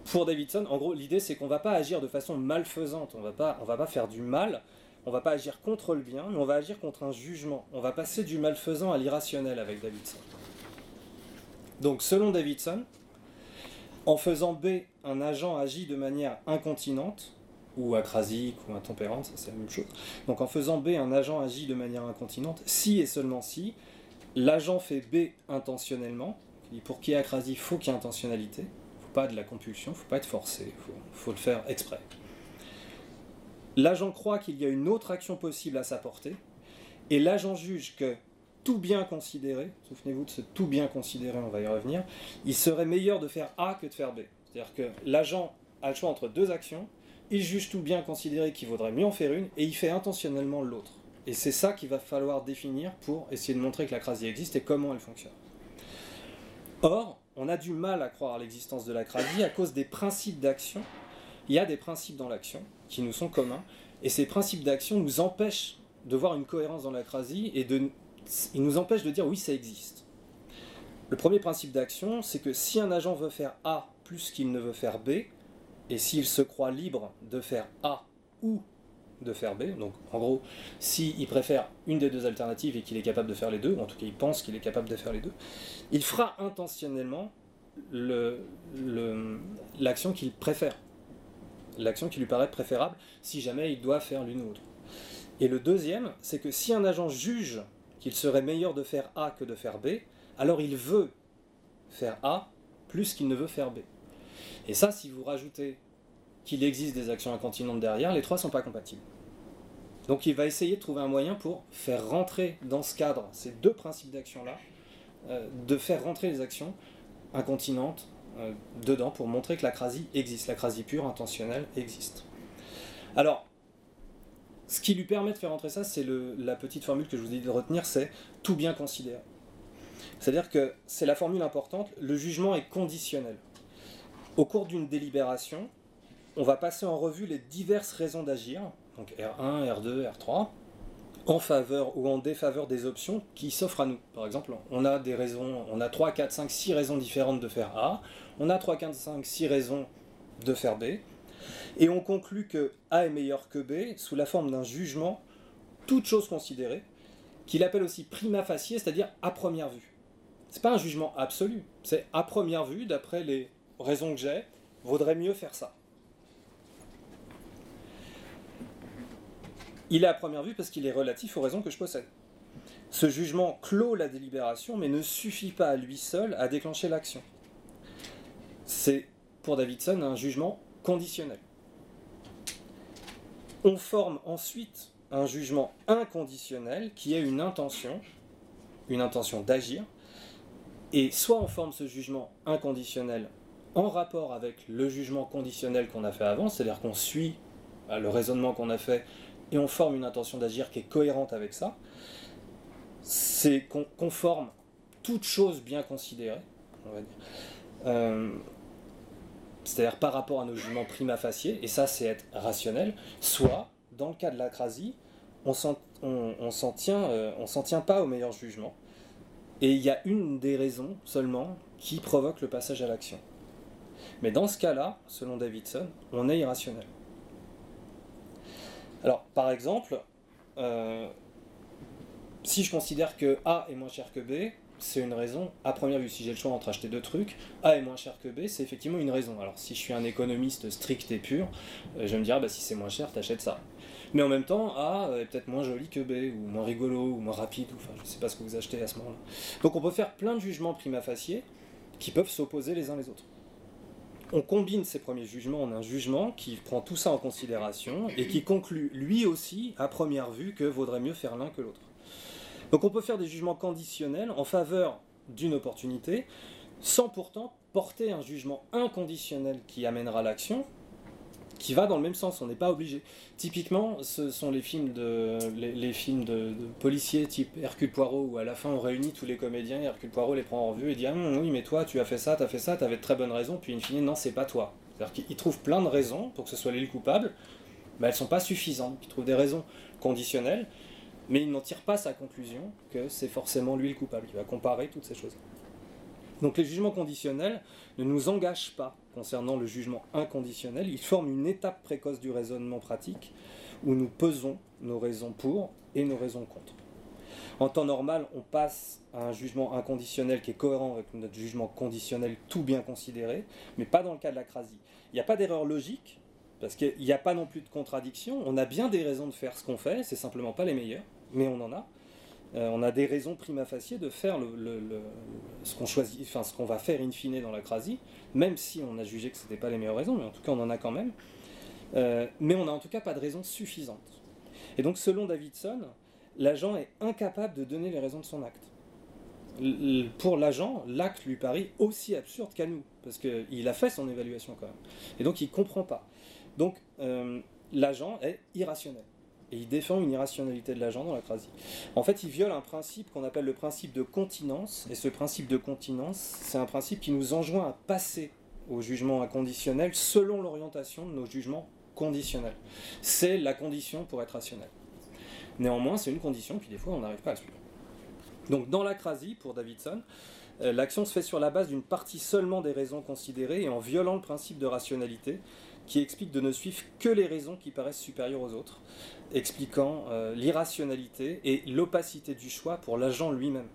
B: pour Davidson, en gros, l'idée c'est qu'on va pas agir de façon malfaisante, on va pas, on va pas faire du mal, on va pas agir contre le bien, mais on va agir contre un jugement. On va passer du malfaisant à l'irrationnel avec Davidson. Donc selon Davidson, En faisant B, un agent agit de manière incontinente, ou acrasique, ou intempérante, ça c'est la même chose. Donc en faisant B, un agent agit de manière incontinente, si et seulement si, l'agent fait B intentionnellement, pour qu'il y ait acrasie, il faut qu'il y ait intentionnalité, faut pas de la compulsion, il faut pas être forcé, faut, faut le faire exprès. L'agent croit qu'il y a une autre action possible à sa portée, et l'agent juge que tout bien considéré, souvenez-vous de ce tout bien considéré, on va y revenir, il serait meilleur de faire A que de faire B. C'est-à-dire que l'agent a le choix entre deux actions, il juge tout bien considéré qu'il vaudrait mieux en faire une, et il fait intentionnellement l'autre. Et c'est ça qu'il va falloir définir pour essayer de montrer que la crasie existe et comment elle fonctionne. Or, on a du mal à croire à l'existence de la crasie à cause des principes d'action. Il y a des principes dans l'action qui nous sont communs, et ces principes d'action nous empêchent de voir une cohérence dans la crasie et de il nous empêche de dire oui, ça existe. Le premier principe d'action, c'est que si un agent veut faire A plus qu'il ne veut faire B, et s'il se croit libre de faire A ou de faire B, donc en gros, s'il préfère une des deux alternatives et qu'il est capable de faire les deux, ou en tout cas il pense qu'il est capable de faire les deux, il fera intentionnellement l'action qu'il préfère, l'action qui lui paraît préférable, si jamais il doit faire l'une ou l'autre. Et le deuxième, c'est que si un agent juge qu'il serait meilleur de faire A que de faire B, alors il veut faire A plus qu'il ne veut faire B. Et ça, si vous rajoutez qu'il existe des actions incontinentes derrière, les trois ne sont pas compatibles. Donc il va essayer de trouver un moyen pour faire rentrer dans ce cadre ces deux principes d'action-là, euh, de faire rentrer les actions incontinentes euh, dedans pour montrer que la crasie existe, la crasie pure, intentionnelle, existe. Alors, ce qui lui permet de faire entrer ça, c'est la petite formule que je vous ai dit de retenir, c'est tout bien considéré. C'est-à-dire que c'est la formule importante, le jugement est conditionnel. Au cours d'une délibération, on va passer en revue les diverses raisons d'agir, donc R1, R2, R3, en faveur ou en défaveur des options qui s'offrent à nous. Par exemple, on a des raisons, on a 3, 4, 5, 6 raisons différentes de faire A, on a 3, 4, 5, 6 raisons de faire B, et on conclut que A est meilleur que B sous la forme d'un jugement, toute chose considérée, qu'il appelle aussi prima facie, c'est-à-dire à première vue. C'est pas un jugement absolu, c'est à première vue, d'après les raisons que j'ai, vaudrait mieux faire ça. Il est à première vue parce qu'il est relatif aux raisons que je possède. Ce jugement clôt la délibération, mais ne suffit pas à lui seul à déclencher l'action. C'est pour Davidson un jugement conditionnel. On forme ensuite un jugement inconditionnel qui est une intention, une intention d'agir, et soit on forme ce jugement inconditionnel en rapport avec le jugement conditionnel qu'on a fait avant, c'est-à-dire qu'on suit euh, le raisonnement qu'on a fait et on forme une intention d'agir qui est cohérente avec ça, c'est qu'on forme toute chose bien considérée, on va dire, euh, c'est-à-dire par rapport à nos jugements prima facie, et ça c'est être rationnel, soit, dans le cas de l'acrasie, on s'en tient, euh, s'en tient pas au meilleur jugement, et il y a une des raisons seulement qui provoque le passage à l'action. Mais dans ce cas-là, selon Davidson, on est irrationnel. Alors, par exemple, euh, si je considère que A est moins cher que B, c'est une raison, à première vue, si j'ai le choix entre acheter deux trucs, A est moins cher que B, c'est effectivement une raison. Alors si je suis un économiste strict et pur, euh, je me dire, bah, si c'est moins cher, t'achètes ça. Mais en même temps, A est peut-être moins joli que B, ou moins rigolo, ou moins rapide, ou enfin, je ne sais pas ce que vous achetez à ce moment-là. Donc on peut faire plein de jugements prima facie qui peuvent s'opposer les uns les autres. On combine ces premiers jugements en un jugement qui prend tout ça en considération et qui conclut lui aussi, à première vue, que vaudrait mieux faire l'un que l'autre. Donc on peut faire des jugements conditionnels en faveur d'une opportunité, sans pourtant porter un jugement inconditionnel qui amènera l'action, qui va dans le même sens, on n'est pas obligé. Typiquement, ce sont les films de, les, films de, policiers type Hercule Poirot, où à la fin on réunit tous les comédiens, Hercule Poirot les prend en revue et dit ah, oui mais toi tu as fait ça, tu as fait ça, tu avais de très bonnes raisons, puis in fine non c'est pas toi. C'est-à-dire qu'il trouve plein de raisons pour que ce soit lui le coupable, mais elles sont pas suffisantes. Il trouve des raisons conditionnelles, mais il n'en tire pas sa conclusion que c'est forcément lui le coupable. Il va comparer toutes ces choses. Donc les jugements conditionnels ne nous engagent pas concernant le jugement inconditionnel, ils forment une étape précoce du raisonnement pratique où nous pesons nos raisons pour et nos raisons contre. En temps normal, on passe à un jugement inconditionnel qui est cohérent avec notre jugement conditionnel tout bien considéré, mais pas dans le cas de l'acrasie. Il n'y a pas d'erreur logique, parce qu'il n'y a pas non plus de contradiction. On a bien des raisons de faire ce qu'on fait, c'est simplement pas les meilleures, mais on en a. Euh, on a des raisons prima facie de faire ce qu'on va faire in fine dans l'acrasie, même si on a jugé que ce n'était pas les meilleures raisons, mais en tout cas on en a quand même. Euh, mais on n'a en tout cas pas de raisons suffisantes. Et donc selon Davidson, l'agent est incapable de donner les raisons de son acte. pour l'agent, l'acte lui paraît aussi absurde qu'à nous, parce qu'il a fait son évaluation quand même. Et donc il ne comprend pas. Donc euh, l'agent est irrationnel. Et il défend une irrationalité de l'agent dans l'acrasie. En fait, il viole un principe qu'on appelle le principe de continence. Et ce principe de continence, c'est un principe qui nous enjoint à passer au jugement inconditionnel selon l'orientation de nos jugements conditionnels. C'est la condition pour être rationnel. Néanmoins, c'est une condition, puis des fois, on n'arrive pas à suivre. Donc, dans l'acrasie, pour Davidson, euh, l'action se fait sur la base d'une partie seulement des raisons considérées et en violant le principe de rationalité, qui explique de ne suivre que les raisons qui paraissent supérieures aux autres, expliquant euh, l'irrationalité et l'opacité du choix pour l'agent lui-même.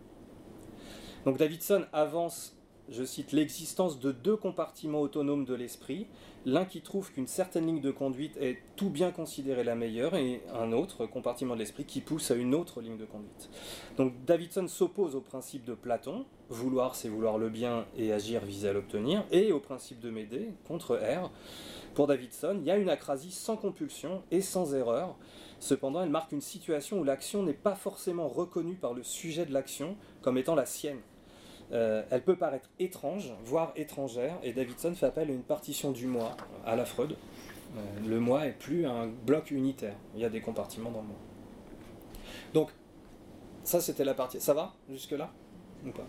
B: Donc Davidson avance, je cite, l'existence de deux compartiments autonomes de l'esprit, l'un qui trouve qu'une certaine ligne de conduite est tout bien considérée la meilleure et un autre compartiment de l'esprit qui pousse à une autre ligne de conduite. Donc Davidson s'oppose au principe de Platon, vouloir c'est vouloir le bien et agir viser à l'obtenir, et au principe de Médée contre R, pour Davidson, il y a une acrasie sans compulsion et sans erreur. Cependant, elle marque une situation où l'action n'est pas forcément reconnue par le sujet de l'action comme étant la sienne. Euh, elle peut paraître étrange, voire étrangère, et Davidson fait appel à une partition du moi, à la Freud. Euh, le moi est plus un bloc unitaire, il y a des compartiments dans le moi. Donc, ça c'était la partie. Ça va jusque-là Ou pas?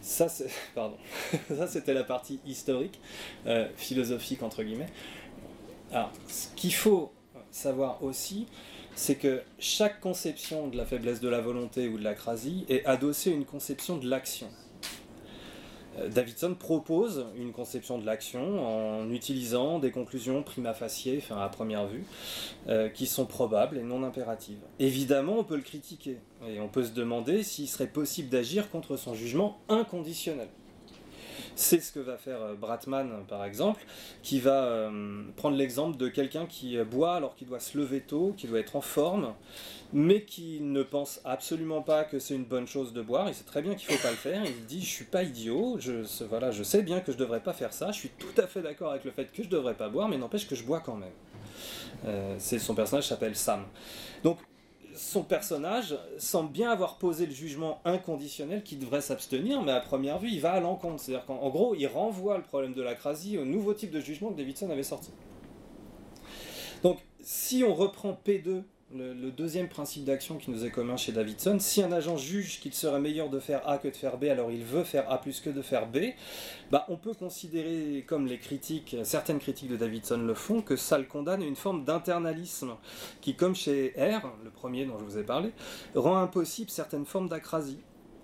B: Ça, pardon. ça c'était la partie historique, euh, philosophique entre guillemets. Alors, ce qu'il faut savoir aussi, c'est que chaque conception de la faiblesse de la volonté ou de l'acrasie est adossée à une conception de l'action. Davidson propose une conception de l'action en utilisant des conclusions prima facie, enfin à première vue, euh, qui sont probables et non impératives. Évidemment, on peut le critiquer et on peut se demander s'il serait possible d'agir contre son jugement inconditionnel. C'est ce que va faire euh, Bratman, par exemple, qui va prendre l'exemple de quelqu'un qui boit alors qu'il doit se lever tôt, qui doit être en forme, mais qui ne pense absolument pas que c'est une bonne chose de boire, il sait très bien qu'il ne faut pas le faire, il dit je suis pas idiot, je, voilà, je sais bien que je ne devrais pas faire ça, je suis tout à fait d'accord avec le fait que je ne devrais pas boire, mais n'empêche que je bois quand même. Euh, son personnage s'appelle Sam. Son personnage semble bien avoir posé le jugement inconditionnel qui devrait s'abstenir, mais à première vue, il va à l'encontre. C'est-à-dire qu'en gros, il renvoie le problème de l'acrasie au nouveau type de jugement que Davidson avait sorti. Donc, si on reprend P2 le, deuxième principe d'action qui nous est commun chez Davidson, si un agent juge qu'il serait meilleur de faire A que de faire B, alors il veut faire A plus que de faire B, bah on peut considérer, comme les critiques, certaines critiques de Davidson le font, que ça le condamne à une forme d'internalisme qui, comme chez R, le premier dont je vous ai parlé, rend impossible certaines formes d'acrasie.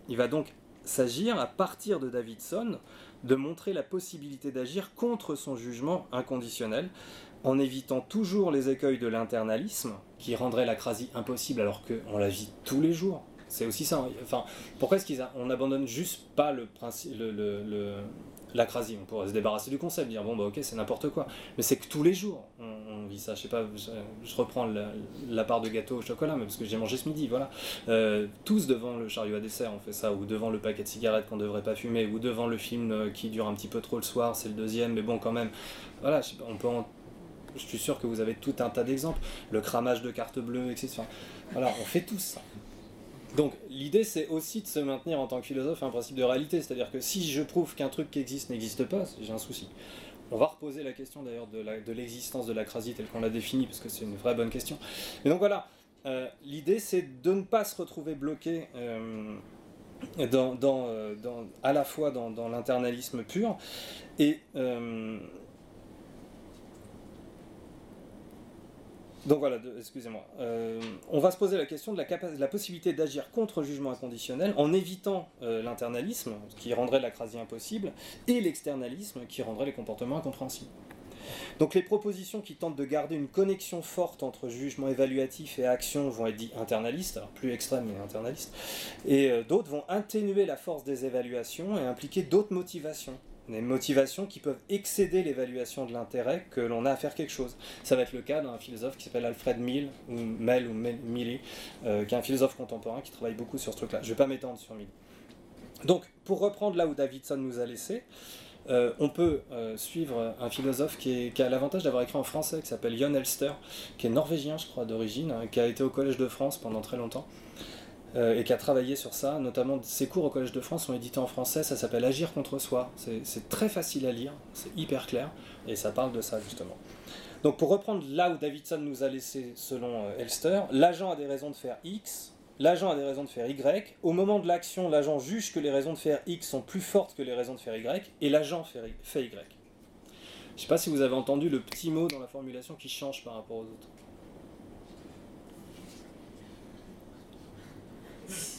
B: Il va donc s'agir, à partir de Davidson, de montrer la possibilité d'agir contre son jugement inconditionnel, en évitant toujours les écueils de l'internalisme, qui rendrait l'acrasie impossible alors qu'on la vit tous les jours. C'est aussi ça. Hein. Enfin, pourquoi est-ce qu'on abandonne juste pas le principe, le, l'acrasie On pourrait se débarrasser du concept, dire bon bah ok c'est n'importe quoi. Mais c'est que tous les jours on, vit ça. Je sais pas, je, reprends la, part de gâteau au chocolat, mais parce que j'ai mangé ce midi, voilà. Euh, tous devant le chariot à dessert on fait ça, ou devant le paquet de cigarettes qu'on devrait pas fumer, ou devant le film euh, qui dure un petit peu trop le soir, c'est le deuxième, mais bon quand même. Voilà, on peut en je suis sûr que vous avez tout un tas d'exemples. Le cramage de cartes bleues, etc. voilà, on fait tout ça. Donc l'idée c'est aussi de se maintenir en tant que philosophe un principe de réalité, c'est-à-dire que si je prouve qu'un truc qui existe n'existe pas, j'ai un souci. On va reposer la question d'ailleurs de l'existence de, la l'acrasie telle qu'on l'a définie, parce que c'est une vraie bonne question. Et donc voilà, euh, l'idée c'est de ne pas se retrouver bloqué euh, euh, à la fois dans, l'internalisme pur et Donc voilà, excusez-moi. Euh, on va se poser la question de la, possibilité d'agir contre le jugement inconditionnel en évitant euh, l'internalisme, qui rendrait l'acrasie impossible, et l'externalisme, qui rendrait les comportements incompréhensibles. Donc les propositions qui tentent de garder une connexion forte entre jugement évaluatif et action vont être dites internalistes, alors plus extrêmes mais internalistes, et euh, d'autres vont atténuer la force des évaluations et impliquer d'autres motivations. Des motivations qui peuvent excéder l'évaluation de l'intérêt que l'on a à faire quelque chose. Ça va être le cas d'un philosophe qui s'appelle Alfred Mill, ou Mel ou Milly, euh, qui est un philosophe contemporain qui travaille beaucoup sur ce truc-là. Je ne vais pas m'étendre sur Mill. Donc, pour reprendre là où Davidson nous a laissé, euh, on peut euh, suivre un philosophe qui, a l'avantage d'avoir écrit en français, qui s'appelle Jon Elster, qui est norvégien, je crois, d'origine, hein, qui a été au Collège de France pendant très longtemps, et qui a travaillé sur ça. Notamment, ses cours au Collège de France sont édités en français, ça s'appelle Agir contre soi. C'est très facile à lire, c'est hyper clair, et ça parle de ça, justement. Donc, pour reprendre là où Davidson nous a laissé, selon Elster, l'agent a des raisons de faire X, l'agent a des raisons de faire Y. Au moment de l'action, l'agent juge que les raisons de faire X sont plus fortes que les raisons de faire Y, et l'agent fait Y. Je ne sais pas si vous avez entendu le petit mot dans la formulation qui change par rapport aux autres.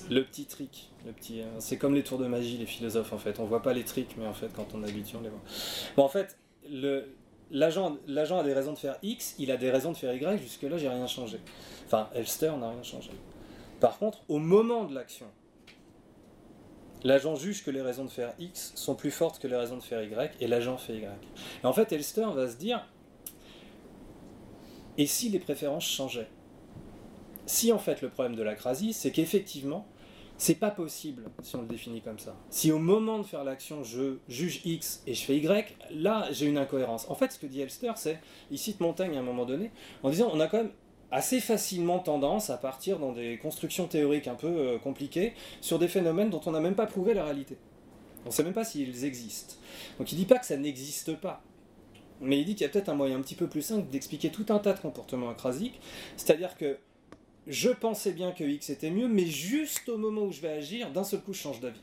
B: Le petit trick, le petit, euh, c'est comme les tours de magie, les philosophes en fait. On voit pas les tricks, mais en fait, quand on habitue, on les voit. Bon, en fait, l'agent, l'agent a des raisons de faire X, il a des raisons de faire Y. Jusque là, j'ai rien changé. Enfin, Elster n'a rien changé. Par contre, au moment de l'action, l'agent juge que les raisons de faire X sont plus fortes que les raisons de faire Y, et l'agent fait Y. Et en fait, Elster va se dire, et si les préférences changeaient? Si en fait le problème de l'acrasie, c'est qu'effectivement, c'est pas possible si on le définit comme ça. Si au moment de faire l'action, je juge X et je fais Y, là j'ai une incohérence. En fait, ce que dit Elster, c'est, il cite Montaigne à un moment donné, en disant on a quand même assez facilement tendance à partir dans des constructions théoriques un peu euh, compliquées sur des phénomènes dont on n'a même pas prouvé la réalité. On ne sait même pas s'ils existent. Donc il dit pas que ça n'existe pas. Mais il dit qu'il y a peut-être un moyen un petit peu plus simple d'expliquer tout un tas de comportements acrasiques. C'est-à-dire que je pensais bien que X était mieux, mais juste au moment où je vais agir, d'un seul coup, je change d'avis.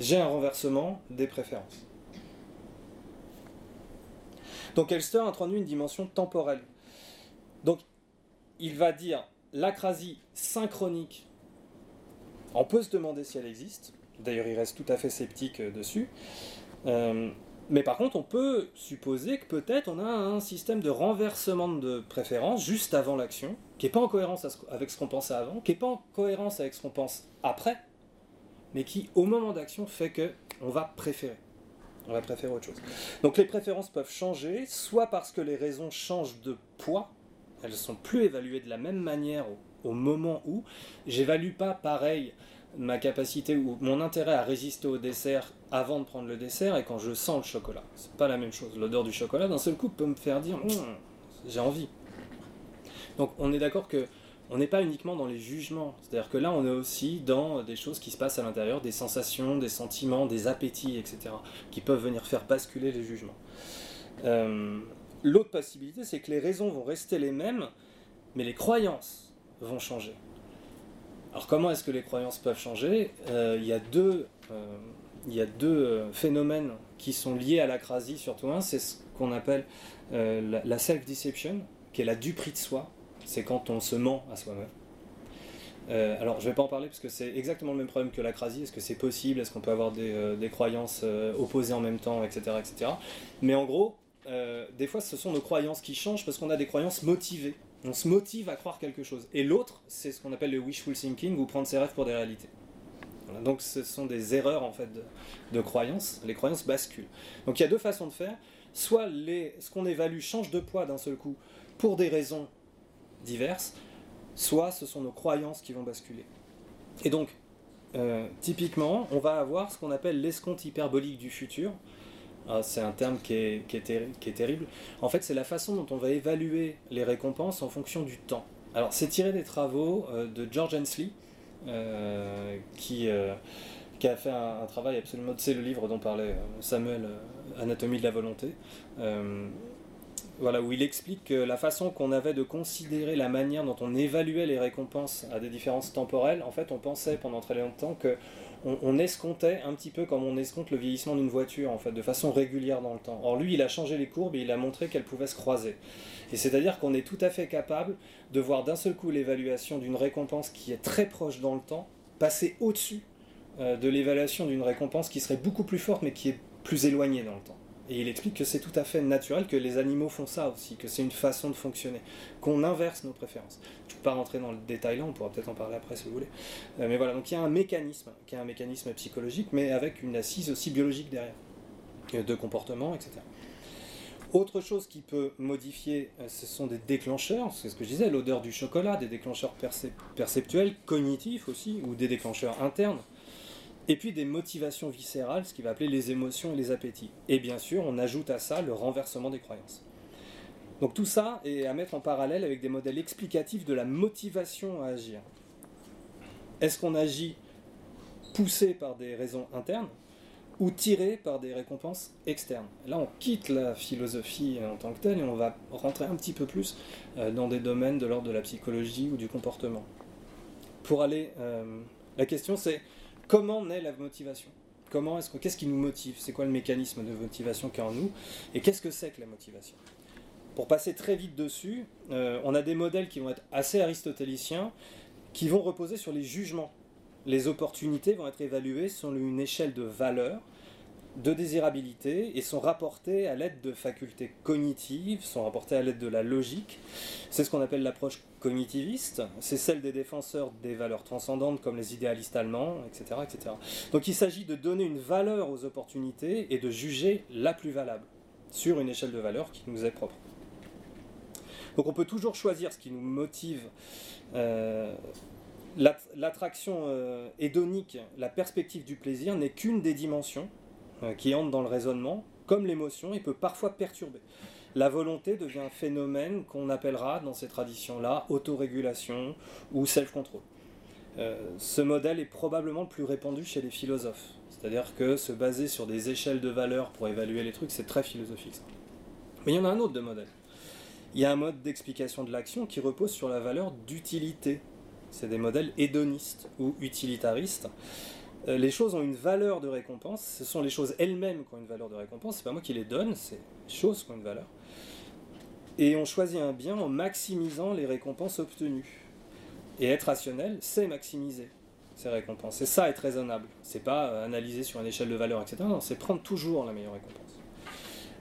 B: J'ai un renversement des préférences. Donc Elster introduit une dimension temporelle donc, il va dire l'acrasie synchronique. On peut se demander si elle existe. D'ailleurs, il reste tout à fait sceptique euh, dessus. Euh, mais par contre, on peut supposer que peut-être on a un système de renversement de préférence juste avant l'action, qui n'est pas en cohérence avec ce qu'on pensait avant, qui n'est pas en cohérence avec ce qu'on pense après, mais qui, au moment d'action, fait que on va préférer. On va préférer autre chose. Donc les préférences peuvent changer, soit parce que les raisons changent de poids, elles sont plus évaluées de la même manière au, moment où j'évalue pas pareil ma capacité ou mon intérêt à résister au dessert avant de prendre le dessert et quand je sens le chocolat. C'est pas la même chose. L'odeur du chocolat d'un seul coup peut me faire dire hum, j'ai envie. Donc on est d'accord que on n'est pas uniquement dans les jugements. C'est-à-dire que là, on est aussi dans des choses qui se passent à l'intérieur, des sensations, des sentiments, des appétits, etc., qui peuvent venir faire basculer les jugements. Euh, L'autre possibilité, c'est que les raisons vont rester les mêmes, mais les croyances vont changer. Alors comment est-ce que les croyances peuvent changer? Euh, Il y a deux, euh, phénomènes qui sont liés à l'acrasie, surtout un, c'est ce qu'on appelle la, self-deception, qui est la duperie de soi. C'est quand on se ment à soi-même. alors, je ne vais pas en parler parce que c'est exactement le même problème que l'acrasie. Est-ce que c'est possible? Est-ce qu'on peut avoir des, des croyances opposées en même temps, etc., etc. Mais en gros, euh, des fois, ce sont nos croyances qui changent parce qu'on a des croyances motivées. On se motive à croire quelque chose. Et l'autre, c'est ce qu'on appelle le wishful thinking ou prendre ses rêves pour des réalités. Donc, ce sont des erreurs en fait de, croyances. Les croyances basculent. Donc, il y a deux façons de faire. Soit ce qu'on évalue change de poids d'un seul coup pour des raisons diverses, soit ce sont nos croyances qui vont basculer. Et donc, euh, typiquement, on va avoir ce qu'on appelle l'escompte hyperbolique du futur. Ah, c'est un terme qui est, terrible. En fait, c'est la façon dont on va évaluer les récompenses en fonction du temps. Alors, c'est tiré des travaux euh, de George Hensley, euh, qui, qui, a fait un, travail absolument. C'est le livre dont parlait Samuel, Anatomie de la volonté. Voilà, où il explique que la façon qu'on avait de considérer la manière dont on évaluait les récompenses à des différences temporelles, en fait, on pensait pendant très longtemps que on, escomptait un petit peu comme on escompte le vieillissement d'une voiture, en fait, de façon régulière dans le temps. Or, lui, il a changé les courbes et il a montré qu'elles pouvaient se croiser. Et c'est-à-dire qu'on est tout à fait capable de voir d'un seul coup l'évaluation d'une récompense qui est très proche dans le temps, passer au-dessus euh, de l'évaluation d'une récompense qui serait beaucoup plus forte mais qui est plus éloignée dans le temps. Et il explique que c'est tout à fait naturel, que les animaux font ça aussi, que c'est une façon de fonctionner, qu'on inverse nos préférences. Je ne peux pas rentrer dans le détail là, on pourra peut-être en parler après si vous voulez. Euh, mais voilà, donc il y a un mécanisme, qui est un mécanisme psychologique, mais avec une assise aussi biologique derrière, euh, de comportement, etc. Autre chose qui peut modifier, euh, ce sont des déclencheurs, c'est ce que je disais, l'odeur du chocolat, des déclencheurs perceptuels, cognitifs aussi, ou des déclencheurs internes. Et puis des motivations viscérales, ce qui va appeler les émotions et les appétits. Et bien sûr, on ajoute à ça le renversement des croyances. Donc tout ça est à mettre en parallèle avec des modèles explicatifs de la motivation à agir. Est-ce qu'on agit poussé par des raisons internes ou tiré par des récompenses externes? Là, on quitte la philosophie en tant que telle et on va rentrer un petit peu plus euh, dans des domaines de l'ordre de la psychologie ou du comportement. Pour aller, euh, la question c'est comment naît la motivation? Comment est-ce qu'est-ce qui nous motive? C'est quoi le mécanisme de motivation qu'il y a en nous? Et qu'est-ce que c'est que la motivation? Pour passer très vite dessus, euh, on a des modèles qui vont être assez aristotéliciens, qui vont reposer sur les jugements. Les opportunités vont être évaluées sur une échelle de valeur de désirabilité et sont rapportés à l'aide de facultés cognitives, sont rapportés à l'aide de la logique. C'est ce qu'on appelle l'approche cognitiviste, c'est celle des défenseurs des valeurs transcendantes comme les idéalistes allemands, etc. etc. Donc il s'agit de donner une valeur aux opportunités et de juger la plus valable sur une échelle de valeur qui nous est propre. Donc on peut toujours choisir ce qui nous motive. Euh, L'attraction euh, hédonique, la perspective du plaisir n'est qu'une des dimensions qui entre dans le raisonnement, comme l'émotion, et peut parfois perturber. La volonté devient un phénomène qu'on appellera dans ces traditions-là autorégulation ou self-control. Euh, ce modèle est probablement le plus répandu chez les philosophes. C'est-à-dire que se baser sur des échelles de valeur pour évaluer les trucs, c'est très philosophique. Mais il y en a un autre de modèle. Il y a un mode d'explication de l'action qui repose sur la valeur d'utilité. C'est des modèles hédonistes ou utilitaristes. Euh, les choses ont une valeur de récompense, ce sont les choses elles-mêmes qui ont une valeur de récompense, c'est pas moi qui les donne, c'est les choses qui ont une valeur. Et on choisit un bien en maximisant les récompenses obtenues. Et être rationnel, c'est maximiser ces récompenses. Et ça, être raisonnable. C'est pas euh, analyser sur une échelle de valeur, etc. Non, c'est prendre toujours la meilleure récompense.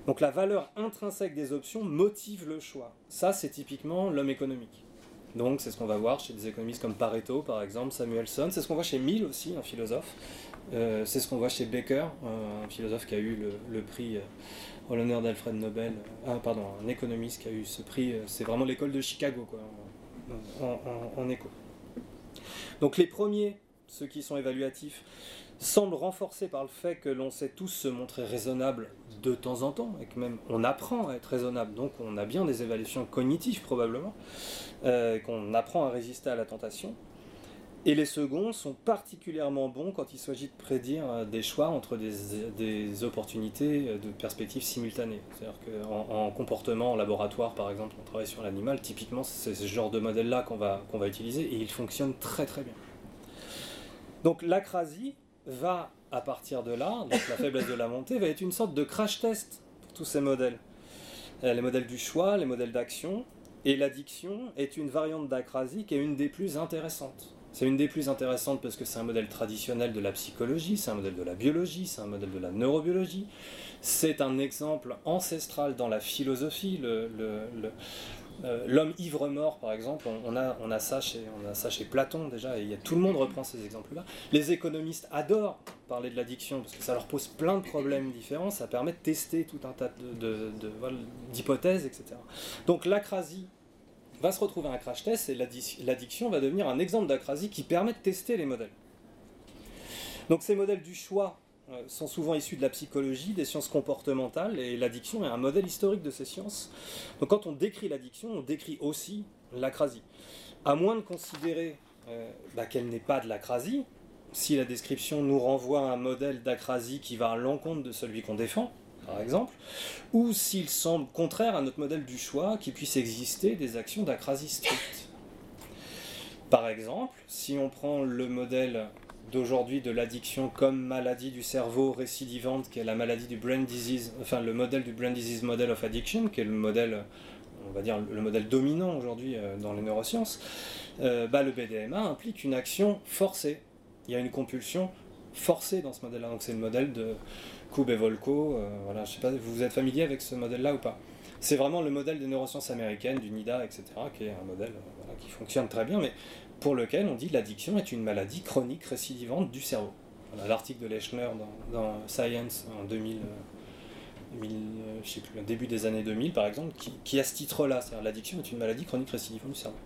B: Donc la valeur intrinsèque des options motive le choix. Ça, c'est typiquement l'homme économique. Donc c'est ce qu'on va voir chez des économistes comme Pareto par exemple, Samuelson, c'est ce qu'on voit chez Mill aussi, un philosophe, euh, c'est ce qu'on voit chez Baker, un philosophe qui a eu le, prix euh, en l'honneur d'Alfred Nobel, ah, pardon, un économiste qui a eu ce prix, euh, c'est vraiment l'école de Chicago quoi, en éco. Donc les premiers, ceux qui sont évaluatifs, semble renforcé par le fait que l'on sait tous se montrer raisonnable de temps en temps, et que même on apprend à être raisonnable, donc on a bien des évaluations cognitives probablement, euh, qu'on apprend à résister à la tentation. Et les seconds sont particulièrement bons quand il s'agit de prédire euh, des choix entre des, opportunités euh, de perspectives simultanées. C'est-à-dire qu'en en comportement, en laboratoire par exemple, on travaille sur l'animal, typiquement c'est ce genre de modèle-là qu'on va, qu'on va utiliser et il fonctionne très très bien. Donc l'acrasie, va, à partir de là, donc la faiblesse de la montée, va être une sorte de crash test pour tous ces modèles. Euh, les modèles du choix, les modèles d'action, et l'addiction est une variante d'acrasie qui est une des plus intéressantes. C'est une des plus intéressantes parce que c'est un modèle traditionnel de la psychologie, c'est un modèle de la biologie, c'est un modèle de la neurobiologie, c'est un exemple ancestral dans la philosophie. Euh, L'homme ivre-mort, par exemple, on, a, on, ça chez, Platon déjà, et tout le monde reprend ces exemples-là. Les économistes adorent parler de l'addiction parce que ça leur pose plein de problèmes différents, ça permet de tester tout un tas d'hypothèses, de, etc. Donc l'acrasie va se retrouver un crash test et l'addiction va devenir un exemple d'acrasie qui permet de tester les modèles. Donc ces modèles du choix sont souvent issus de la psychologie, des sciences comportementales, et l'addiction est un modèle historique de ces sciences. Donc quand on décrit l'addiction, on décrit aussi l'acrasie. À moins de considérer euh, bah, qu'elle n'est pas de l'acrasie, si la description nous renvoie à un modèle d'acrasie qui va à l'encontre de celui qu'on défend, par exemple, ou s'il semble contraire à notre modèle du choix, qu'il puisse exister des actions d'acrasie stricte. Par exemple, si on prend le modèle d'aujourd'hui de l'addiction comme maladie du cerveau récidivante, qui est la maladie du brain disease, enfin le modèle du brain disease model of addiction, qui est le modèle, on va dire le modèle dominant aujourd'hui euh, dans les neurosciences, euh, bah, le BDMA implique une action forcée. Il y a une compulsion forcée dans ce modèle-là. Donc c'est le modèle de Kub et Volko. voilà, je sais pas, vous êtes familier avec ce modèle-là ou pas? C'est vraiment le modèle des neurosciences américaines, du NIDA, etc., qui est un modèle qui fonctionne très bien, mais pour lequel on dit l'addiction est une maladie chronique récidivante du cerveau. L'article de Lechner dans, Science en 2000, euh, euh, je sais plus, début des années 2000 par exemple, qui, a ce titre-là, c'est-à-dire l'addiction est une maladie chronique récidivante du cerveau.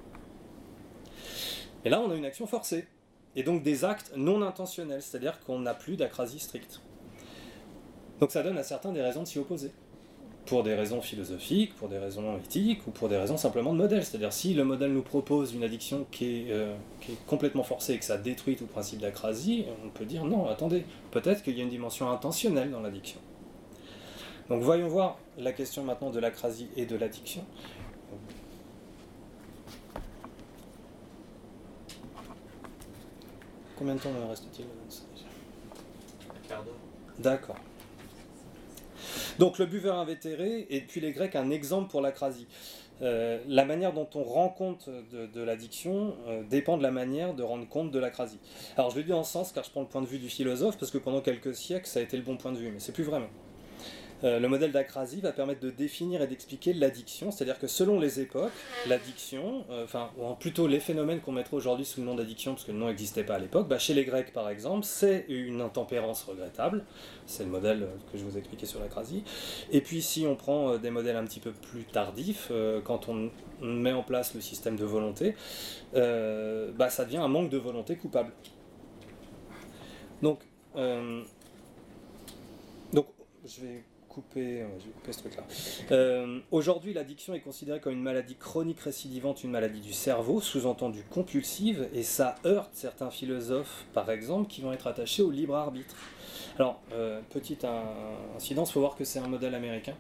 B: Et là, on a une action forcée, et donc des actes non intentionnels, c'est-à-dire qu'on n'a plus d'acrasie stricte. Donc ça donne à certains des raisons de s'y opposer pour des raisons philosophiques, pour des raisons éthiques ou pour des raisons simplement de modèle. C'est-à-dire si le modèle nous propose une addiction qui est, euh, qui est complètement forcée et que ça détruit tout le principe d'acrasie, on peut dire non, attendez, peut-être qu'il y a une dimension intentionnelle dans l'addiction. Donc voyons voir la question maintenant de l'acrasie et de l'addiction. Combien de temps me reste-t-il
A: Un quart d'heure.
B: D'accord. Donc le buveur invétéré, et puis les Grecs, un exemple pour l'acrasie. Euh, la manière dont on rend compte de, l'addiction euh, dépend de la manière de rendre compte de l'acrasie. Alors je le dis en sens car je prends le point de vue du philosophe parce que pendant quelques siècles ça a été le bon point de vue, mais c'est plus vraiment. Euh, le modèle d'acrasie va permettre de définir et d'expliquer l'addiction, c'est-à-dire que selon les époques, l'addiction, euh, enfin, ou plutôt les phénomènes qu'on mettrait aujourd'hui sous le nom d'addiction, parce que le nom n'existait pas à l'époque, bah, chez les Grecs par exemple, c'est une intempérance regrettable, c'est le modèle euh, que je vous ai expliqué sur l'acrasie. Et puis si on prend des modèles un petit peu plus tardifs, quand on met en place le système de volonté, bah, ça devient un manque de volonté coupable. Donc, donc je vais couper, ce truc-là. Euh, aujourd'hui, l'addiction est considérée comme une maladie chronique récidivante, une maladie du cerveau, sous-entendu compulsive, et ça heurte certains philosophes, par exemple, qui vont être attachés au libre arbitre. Alors, euh, petite incidence, il faut voir que c'est un modèle américain.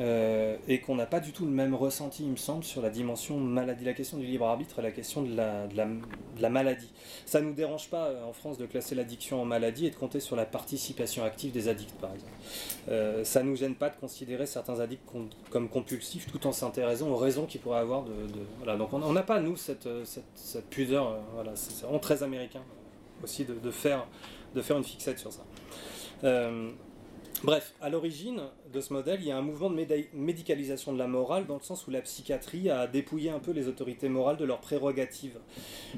B: Euh, et qu'on n'a pas du tout le même ressenti, il me semble, sur la dimension maladie, la question du libre arbitre et la question de la, maladie. Ça ne nous dérange pas euh, en France de classer l'addiction en maladie et de compter sur la participation active des addicts, par exemple. Euh, ça ne nous gêne pas de considérer certains addicts comme compulsifs tout en s'intéressant aux raisons qu'ils pourraient avoir de. Donc on n'a pas, nous, cette, pudeur, voilà, c'est vraiment très américain aussi de faire une fixette sur ça. Bref, à l'origine de ce modèle, il y a un mouvement de médicalisation de la morale dans le sens où la psychiatrie a dépouillé un peu les autorités morales de leurs prérogatives.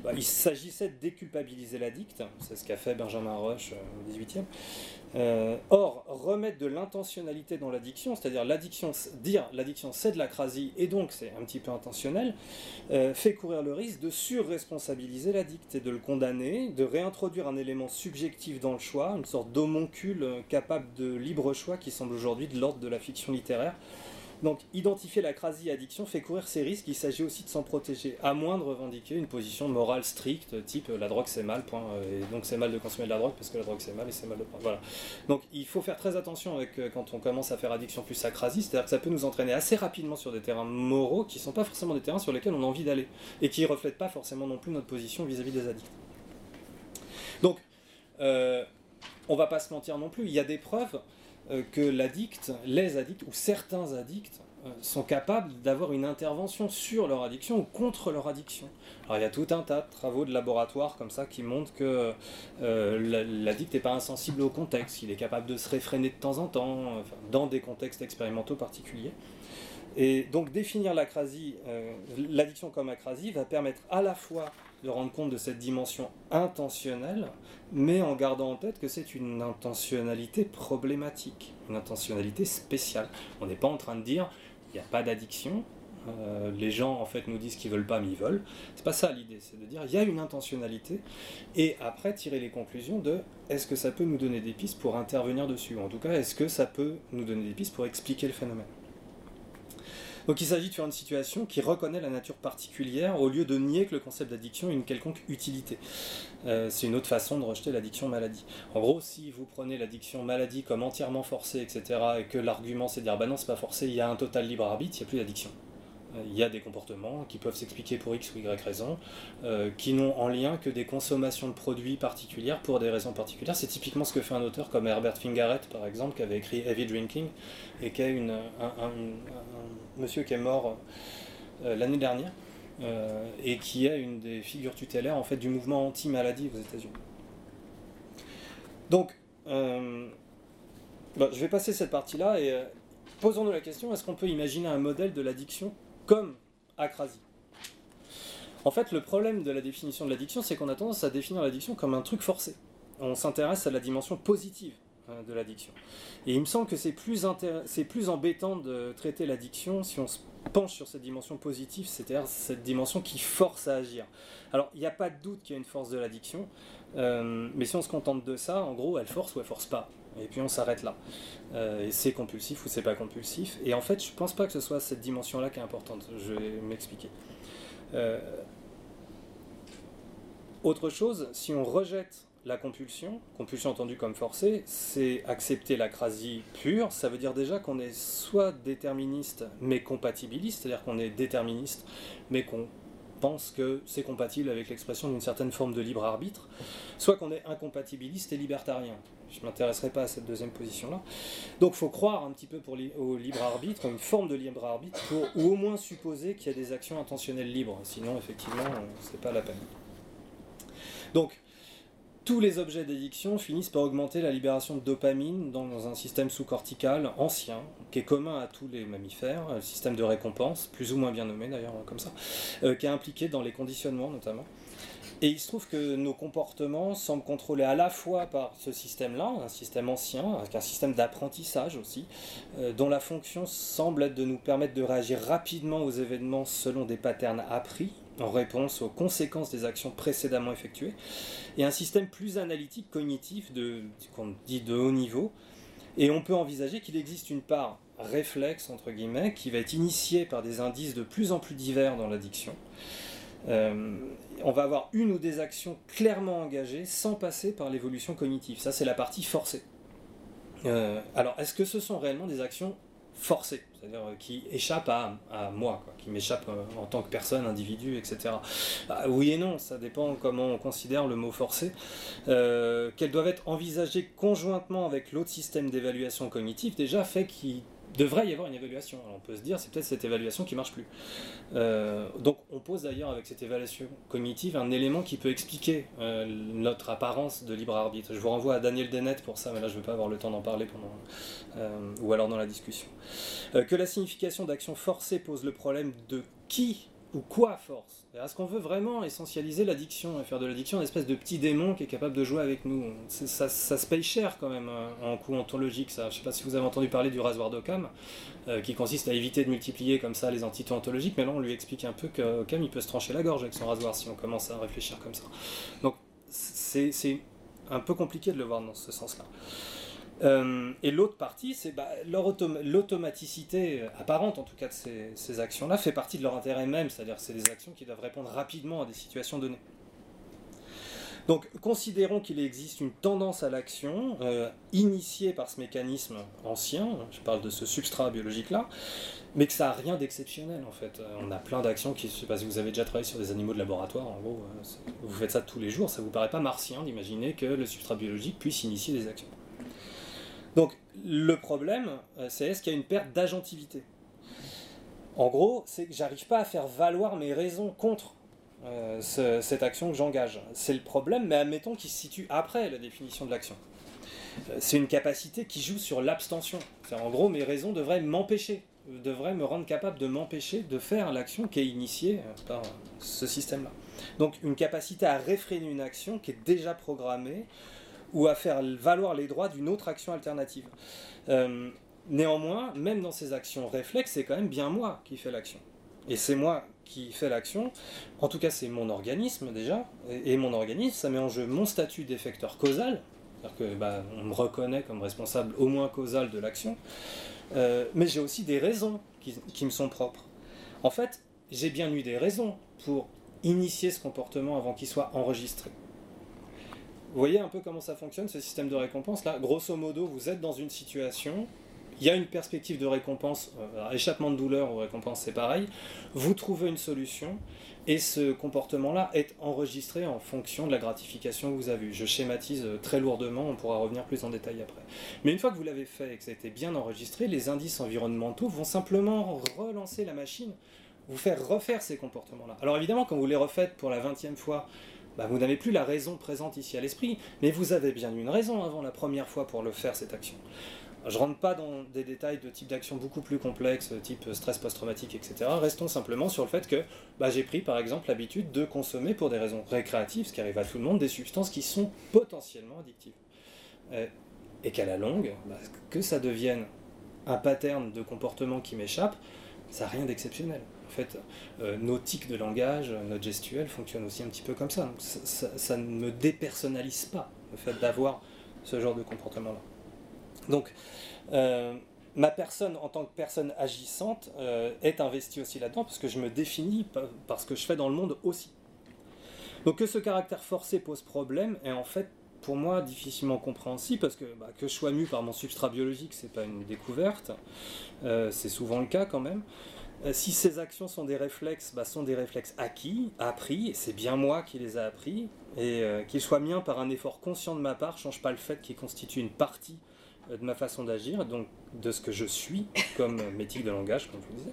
B: Bah, il s'agissait de déculpabiliser l'addict, c'est ce qu'a fait Benjamin Rush au XVIIIe, euh, or, remettre de l'intentionnalité dans l'addiction, c'est-à-dire l'addiction, dire l'addiction c'est de la crasie et donc c'est un petit peu intentionnel, euh, fait courir le risque de surresponsabiliser l'addict et de le condamner, de réintroduire un élément subjectif dans le choix, une sorte d'homoncule euh, capable de libre choix qui semble aujourd'hui de l'ordre de la fiction littéraire. Donc identifier la quasi-addiction fait courir ces risques, il s'agit aussi de s'en protéger, à moins de revendiquer une position morale stricte, type la drogue c'est mal, euh, et donc c'est mal de consommer de la drogue parce que la drogue c'est mal et c'est mal de. Voilà. Donc il faut faire très attention avec, euh, quand on commence à faire addiction plus à crasie, c'est-à-dire que ça peut nous entraîner assez rapidement sur des terrains moraux qui ne sont pas forcément des terrains sur lesquels on a envie d'aller, et qui ne reflètent pas forcément non plus notre position vis-à-vis des addicts. Donc, euh, on va pas se mentir non plus, il y a des preuves euh, que l'addict, les addicts ou certains addicts euh, sont capables d'avoir une intervention sur leur addiction ou contre leur addiction. Alors il y a tout un tas de travaux de laboratoire comme ça qui montrent que euh, l'addict n'est pas insensible au contexte, qu'il est capable de se réfréner de temps en temps, dans des contextes expérimentaux particuliers. Et donc définir l'addiction comme acrasie va permettre à la fois de rendre compte de cette dimension intentionnelle, mais en gardant en tête que c'est une intentionnalité problématique, une intentionnalité spéciale. On n'est pas en train de dire il n'y a pas d'addiction, euh, les gens en fait nous disent qu'ils veulent pas mais ils veulent. C'est pas ça l'idée, c'est de dire il y a une intentionnalité et après tirer les conclusions de est-ce que ça peut nous donner des pistes pour intervenir dessus, en tout cas est-ce que ça peut nous donner des pistes pour expliquer le phénomène? Donc il s'agit de faire une situation qui reconnaît la nature particulière au lieu de nier que le concept d'addiction ait une quelconque utilité. Euh, c'est une autre façon de rejeter l'addiction maladie. En gros, si vous prenez l'addiction maladie comme entièrement forcée, etc., et que l'argument c'est de dire bah non, c'est pas forcé, il y a un total libre arbitre, il n'y a plus d'addiction. Euh, il y a des comportements qui peuvent s'expliquer pour X ou Y raison, euh, qui n'ont en lien que des consommations de produits particulières pour des raisons particulières. C'est typiquement ce que fait un auteur comme Herbert Fingaret, par exemple, qui avait écrit Heavy Drinking, et qui est un, monsieur qui est mort euh, l'année dernière, et qui est une des figures tutélaires en fait, du mouvement anti-maladie aux États-Unis. Donc, euh, je vais passer cette partie-là et posons-nous la question, est-ce qu'on peut imaginer un modèle de l'addiction comme acrasie En fait, le problème de la définition de l'addiction, c'est qu'on a tendance à définir l'addiction comme un truc forcé. On s'intéresse à la dimension positive hein, de l'addiction. Et il me semble que c'est plus, embêtant de traiter l'addiction si on se penche sur cette dimension positive, c'est-à-dire cette dimension qui force à agir. Alors, il n'y a pas de doute qu'il y a une force de l'addiction, euh, mais si on se contente de ça, en gros, elle force ou elle force pas. Et puis on s'arrête là. Euh, et c'est compulsif ou c'est pas compulsif. Et en fait, je pense pas que ce soit cette dimension-là qui est importante. Je vais m'expliquer. Euh, autre chose, si on rejette la compulsion, compulsion entendue comme forcée, c'est accepter l'acrasie pure. Ça veut dire déjà qu'on est soit déterministe mais compatibiliste, c'est-à-dire qu'on est déterministe mais qu'on pense que c'est compatible avec l'expression d'une certaine forme de libre arbitre, soit qu'on est incompatibiliste et libertarien. Je ne m'intéresserai pas à cette deuxième position-là. Donc il faut croire un petit peu au libre arbitre, une forme de libre arbitre, ou au moins supposer qu'il y a des actions intentionnelles libres. Sinon, effectivement, c'est pas la peine. Donc, tous les objets d'addiction finissent par augmenter la libération de dopamine dans un système sous-cortical ancien, qui est commun à tous les mammifères, le système de récompense, plus ou moins bien nommé d'ailleurs comme ça, euh, qui est impliqué dans les conditionnements notamment. Et il se trouve que nos comportements semblent contrôlés à la fois par ce système-là, un système ancien, avec un système d'apprentissage aussi, euh, dont la fonction semble être de nous permettre de réagir rapidement aux événements selon des patterns appris, en réponse aux conséquences des actions précédemment effectuées, et un système plus analytique, cognitif, qu'on dit de haut niveau. Et on peut envisager qu'il existe une part réflexe, entre guillemets, qui va être initiée par des indices de plus en plus divers dans l'addiction. Euh, on va avoir une ou des actions clairement engagées sans passer par l'évolution cognitive. Ça, c'est la partie forcée. Euh, alors, est-ce que ce sont réellement des actions forcé, c'est-à-dire euh, qui échappe à, moi, qui m'échappe euh, en tant que personne, individu, etc. Bah, oui et non, ça dépend comment on considère le mot forcé, euh, qu'elles doivent être envisagées conjointement avec l'autre système d'évaluation cognitive, déjà fait qu'il devrait y avoir une évaluation. on peut se dire, c'est peut-être cette évaluation qui marche plus. Euh, donc on pose d'ailleurs avec cette évaluation cognitive un élément qui peut expliquer euh, notre apparence de libre arbitre. Je vous renvoie à Daniel Dennett pour ça, mais là je ne vais pas avoir le temps d'en parler pendant, euh, ou alors dans la discussion. que la signification d'action forcée pose le problème de qui ou quoi force Est-ce qu'on veut vraiment essentialiser l'addiction et faire de l'addiction une espèce de petit démon qui est capable de jouer avec nous ça, se paye cher quand même hein, en coût ontologique ça. Je ne sais pas si vous avez entendu parler du rasoir d'Occam, euh, qui consiste à éviter de multiplier comme ça les entités ontologiques, mais là on lui explique un peu qu'Occam il peut se trancher la gorge avec son rasoir si on commence à réfléchir comme ça. Donc c'est un peu compliqué de le voir dans ce sens-là. Euh, et l'autre partie, c'est bah, l'automaticité apparente, en tout cas, de ces, actions-là, fait partie de leur intérêt même, c'est-à-dire c'est des actions qui doivent répondre rapidement à des situations données. Donc, considérons qu'il existe une tendance à l'action euh, initiée par ce mécanisme ancien, je parle de ce substrat biologique-là, mais que ça n'a rien d'exceptionnel en fait. On a plein d'actions qui, je ne sais pas si vous avez déjà travaillé sur des animaux de laboratoire, en gros, euh, vous faites ça tous les jours, ça vous paraît pas martien d'imaginer que le substrat biologique puisse initier des actions. Donc le problème, euh, c'est est-ce qu'il y a une perte d'agentivité? En gros, c'est que j'arrive pas à faire valoir mes raisons contre euh, cette action que j'engage. C'est le problème, mais admettons qu'il se situe après la définition de l'action. Euh, c'est une capacité qui joue sur l'abstention. En gros, mes raisons devraient m'empêcher, devraient me rendre capable de m'empêcher de faire l'action qui est initiée par ce système-là. Donc une capacité à réfréner une action qui est déjà programmée ou à faire valoir les droits d'une autre action alternative. Euh, néanmoins, même dans ces actions réflexes, c'est quand même bien moi qui fais l'action. Et c'est moi qui fais l'action, en tout cas c'est mon organisme déjà, et, mon organisme, ça met en jeu mon statut d'effecteur causal, c'est-à-dire que bah, on me reconnaît comme responsable au moins causal de l'action, euh, mais j'ai aussi des raisons qui me sont propres. En fait, j'ai bien eu des raisons pour initier ce comportement avant qu'il soit enregistré. Vous voyez un peu comment ça fonctionne, ce système de récompense là Grosso modo, vous êtes dans une situation, il y a une perspective de récompense, euh, échappement de douleur ou récompense, c'est pareil. Vous trouvez une solution et ce comportement-là est enregistré en fonction de la gratification que vous avez eue. Je schématise euh, très lourdement, on pourra revenir plus en détail après. Mais une fois que vous l'avez fait et que ça a été bien enregistré, les indices environnementaux vont simplement relancer la machine, vous faire refaire ces comportements-là. Alors évidemment, quand vous les refaites pour la vingtième fois, bah, vous n'avez plus la raison présente ici à l'esprit, mais vous avez bien une raison avant la première fois pour le faire, cette action. Je rentre pas dans des détails de type d'action beaucoup plus complexes, type stress post-traumatique, etc. Restons simplement sur le fait que bah, j'ai pris par exemple l'habitude de consommer pour des raisons récréatives, ce qui arrive à tout le monde, des substances qui sont potentiellement addictives. Euh, et qu'à la longue, bah, que ça devienne un pattern de comportement qui m'échappe, ça n'a rien d'exceptionnel. Fait, euh, nos tics de langage, notre gestuelle fonctionnent aussi un petit peu comme ça. ça, ne me dépersonnalise pas, le fait d'avoir ce genre de comportement-là. Donc, euh, ma personne en tant que personne agissante euh, est investie aussi là-dedans parce que je me définis par ce que je fais dans le monde aussi. Donc que ce caractère forcé pose problème est en fait pour moi difficilement compréhensible parce que bah, que je sois mu par mon substrat biologique, c'est pas une découverte, c'est souvent le cas quand même. Si ces actions sont des réflexes, bah, sont des réflexes acquis, appris, c'est bien moi qui les ai appris, et qu'ils soient miens par un effort conscient de ma part, change pas le fait qu'ils constituent une partie de ma façon d'agir, donc de ce que je suis comme métier de langage, comme je vous disais.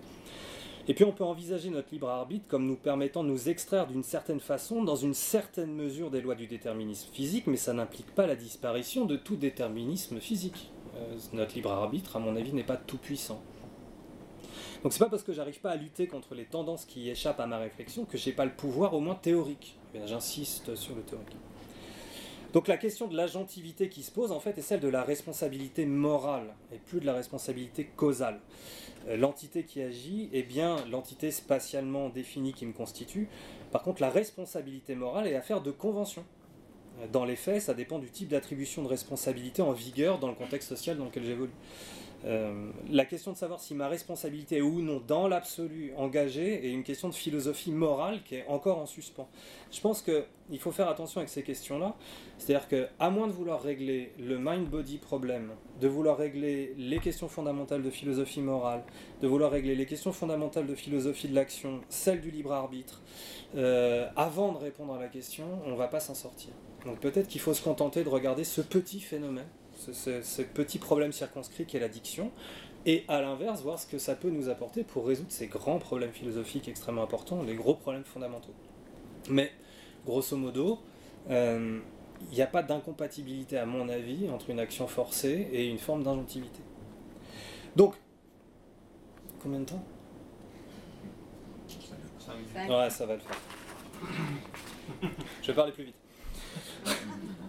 B: Et puis on peut envisager notre libre arbitre comme nous permettant de nous extraire d'une certaine façon, dans une certaine mesure, des lois du déterminisme physique, mais ça n'implique pas la disparition de tout déterminisme physique. Euh, notre libre arbitre, à mon avis, n'est pas tout puissant. Donc c'est pas parce que j'arrive pas à lutter contre les tendances qui échappent à ma réflexion que j'ai pas le pouvoir, au moins théorique. J'insiste sur le théorique. Donc la question de l'agentivité qui se pose en fait est celle de la responsabilité morale et plus de la responsabilité causale. Euh, l'entité qui agit est bien l'entité spatialement définie qui me constitue. Par contre, la responsabilité morale est affaire de convention. Euh, dans les faits, ça dépend du type d'attribution de responsabilité en vigueur dans le contexte social dans lequel j'évolue. Euh, la question de savoir si ma responsabilité est ou non dans l'absolu engagée est une question de philosophie morale qui est encore en suspens. Je pense qu'il faut faire attention avec ces questions-là. C'est-à-dire qu'à moins de vouloir régler le mind-body problème, de vouloir régler les questions fondamentales de philosophie morale, de vouloir régler les questions fondamentales de philosophie de l'action, celles du libre arbitre, euh, avant de répondre à la question, on ne va pas s'en sortir. Donc peut-être qu'il faut se contenter de regarder ce petit phénomène ce, petit problème circonscrit qui est l'addiction, et à l'inverse, voir ce que ça peut nous apporter pour résoudre ces grands problèmes philosophiques extrêmement importants, les gros problèmes fondamentaux. Mais, grosso modo, euh, il n'y a pas d'incompatibilité, à mon avis, entre une action forcée et une forme d'ingentivité. Donc, combien de temps? Ouais, ça va le faire. Je vais parler plus vite.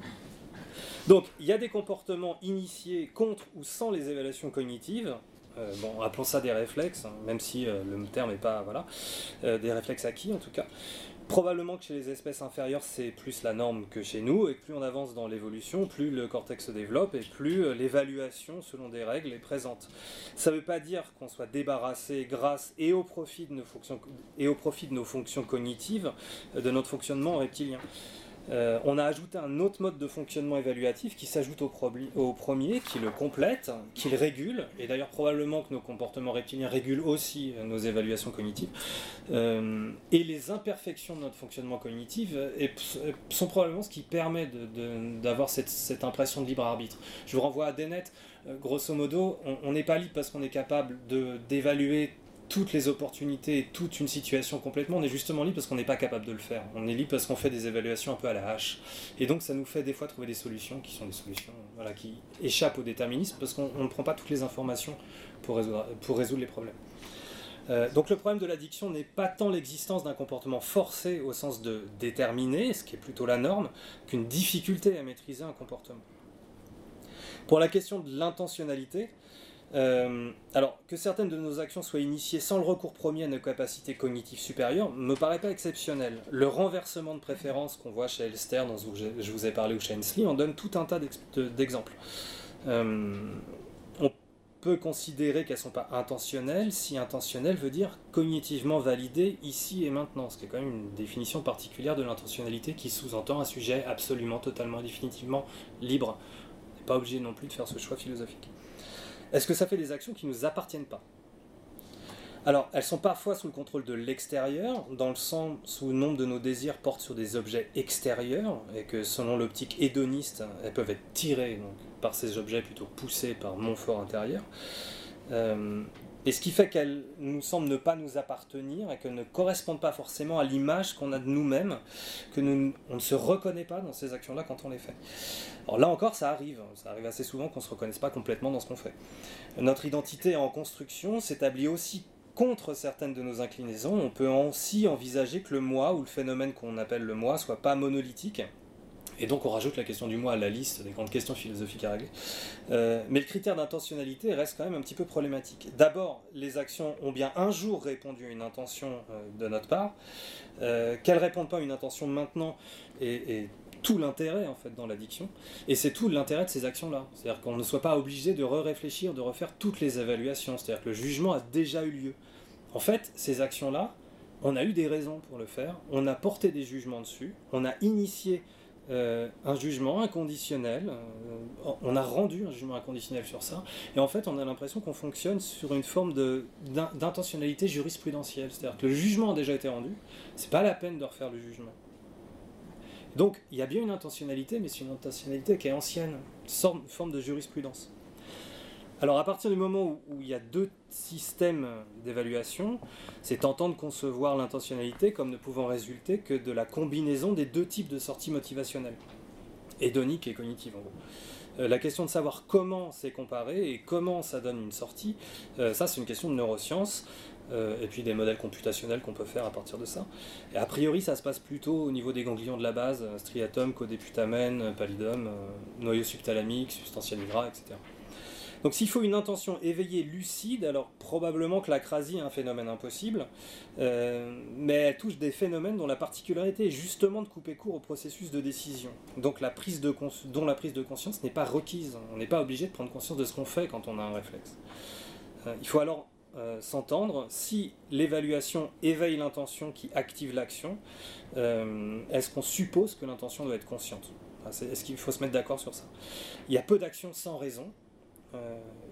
B: Donc, il y a des comportements initiés contre ou sans les évaluations cognitives. Euh, bon, appelons ça des réflexes, hein, même si euh, le terme n'est pas, voilà, euh, des réflexes acquis en tout cas. Probablement que chez les espèces inférieures, c'est plus la norme que chez nous, et plus on avance dans l'évolution, plus le cortex se développe, et plus l'évaluation, selon des règles, est présente. Ça ne veut pas dire qu'on soit débarrassé grâce et au profit de nos fonctions, et au profit de nos fonctions cognitives de notre fonctionnement reptilien. Euh, on a ajouté un autre mode de fonctionnement évaluatif qui s'ajoute au, premier, qui le complète, qui le régule, et d'ailleurs probablement que nos comportements reptiliens régulent aussi euh, nos évaluations cognitives. Euh, et les imperfections de notre fonctionnement cognitif sont probablement ce qui permet d'avoir cette, impression de libre arbitre. Je vous renvoie à Dennett, grosso modo, on n'est pas libre parce qu'on est capable d'évaluer toutes les opportunités et toute une situation complètement, on est justement libre parce qu'on n'est pas capable de le faire. On est libre parce qu'on fait des évaluations un peu à la hache. Et donc ça nous fait des fois trouver des solutions qui sont des solutions voilà, qui échappent au déterminisme parce qu'on ne prend pas toutes les informations pour résoudre, les problèmes. Euh, donc le problème de l'addiction n'est pas tant l'existence d'un comportement forcé au sens de déterminer, ce qui est plutôt la norme, qu'une difficulté à maîtriser un comportement. Pour la question de l'intentionnalité, euh, alors, que certaines de nos actions soient initiées sans le recours premier à nos capacités cognitives supérieures me paraît pas exceptionnel. Le renversement de préférence qu'on voit chez Elster, dont je vous ai parlé, ou chez Hensley, en donne tout un tas d'exemples. Euh, on peut considérer qu'elles ne sont pas intentionnelles si intentionnelles veut dire cognitivement validées ici et maintenant, ce qui est quand même une définition particulière de l'intentionnalité qui sous-entend un sujet absolument, totalement, définitivement libre. On n'est pas obligé non plus de faire ce choix philosophique. Est-ce que ça fait des actions qui ne nous appartiennent pas? Alors, elles sont parfois sous le contrôle de l'extérieur, dans le sens où nombre de nos désirs porte sur des objets extérieurs, et que selon l'optique hédoniste, elles peuvent être tirées par ces objets plutôt poussées par mon fort intérieur. Euh, et ce qui fait qu'elles nous semblent ne pas nous appartenir et qu'elles ne correspondent pas forcément à l'image qu'on a de nous-mêmes, que nous, on ne se reconnaît pas dans ces actions-là quand on les fait. Alors là encore, ça arrive, ça arrive assez souvent qu'on ne se reconnaisse pas complètement dans ce qu'on fait. Notre identité en construction s'établit aussi contre certaines de nos inclinaisons. On peut aussi envisager que le moi ou le phénomène qu'on appelle le moi soit pas monolithique et donc on rajoute la question du moi à la liste des grandes questions philosophiques à régler. Euh, mais le critère d'intentionnalité reste quand même un petit peu problématique. D'abord, les actions ont bien un jour répondu à une intention euh, de notre part. Euh, qu'elles répondent pas à une intention maintenant et, tout l'intérêt en fait dans l'addiction. Et c'est tout l'intérêt de ces actions-là. C'est-à-dire qu'on ne soit pas obligé de re-réfléchir, de refaire toutes les évaluations. C'est-à-dire que le jugement a déjà eu lieu. En fait, ces actions-là, on a eu des raisons pour le faire, on a porté des jugements dessus, on a initié euh, un jugement inconditionnel. Euh, on a rendu un jugement inconditionnel sur ça. Et en fait, on a l'impression qu'on fonctionne sur une forme d'intentionnalité jurisprudentielle. C'est-à-dire que le jugement a déjà été rendu. C'est pas la peine de refaire le jugement. Donc, il y a bien une intentionnalité, mais c'est une intentionnalité qui est ancienne, une forme de jurisprudence. Alors à partir du moment où, il y a deux systèmes d'évaluation, c'est tentant de concevoir l'intentionnalité comme ne pouvant résulter que de la combinaison des deux types de sorties motivationnelles, hédonique et cognitive en gros. Euh, la question de savoir comment c'est comparé et comment ça donne une sortie, euh, ça c'est une question de neurosciences euh, et puis des modèles computationnels qu'on peut faire à partir de ça. A priori ça se passe plutôt au niveau des ganglions de la base, striatum, codéputamen, pallidum, noyau subthalamique, substantia nigra, etc. Donc s'il faut une intention éveillée, lucide, alors probablement que l'acrasie est un phénomène impossible, euh, mais elle touche des phénomènes dont la particularité est justement de couper court au processus de décision, donc la prise de dont la prise de conscience n'est pas requise. On n'est pas obligé de prendre conscience de ce qu'on fait quand on a un réflexe. Euh, il faut alors euh, s'entendre. Si l'évaluation éveille l'intention qui active l'action, est-ce qu'on suppose que l'intention doit être consciente? Est-ce qu'il faut se mettre d'accord sur ça? Il y a peu d'actions sans raison,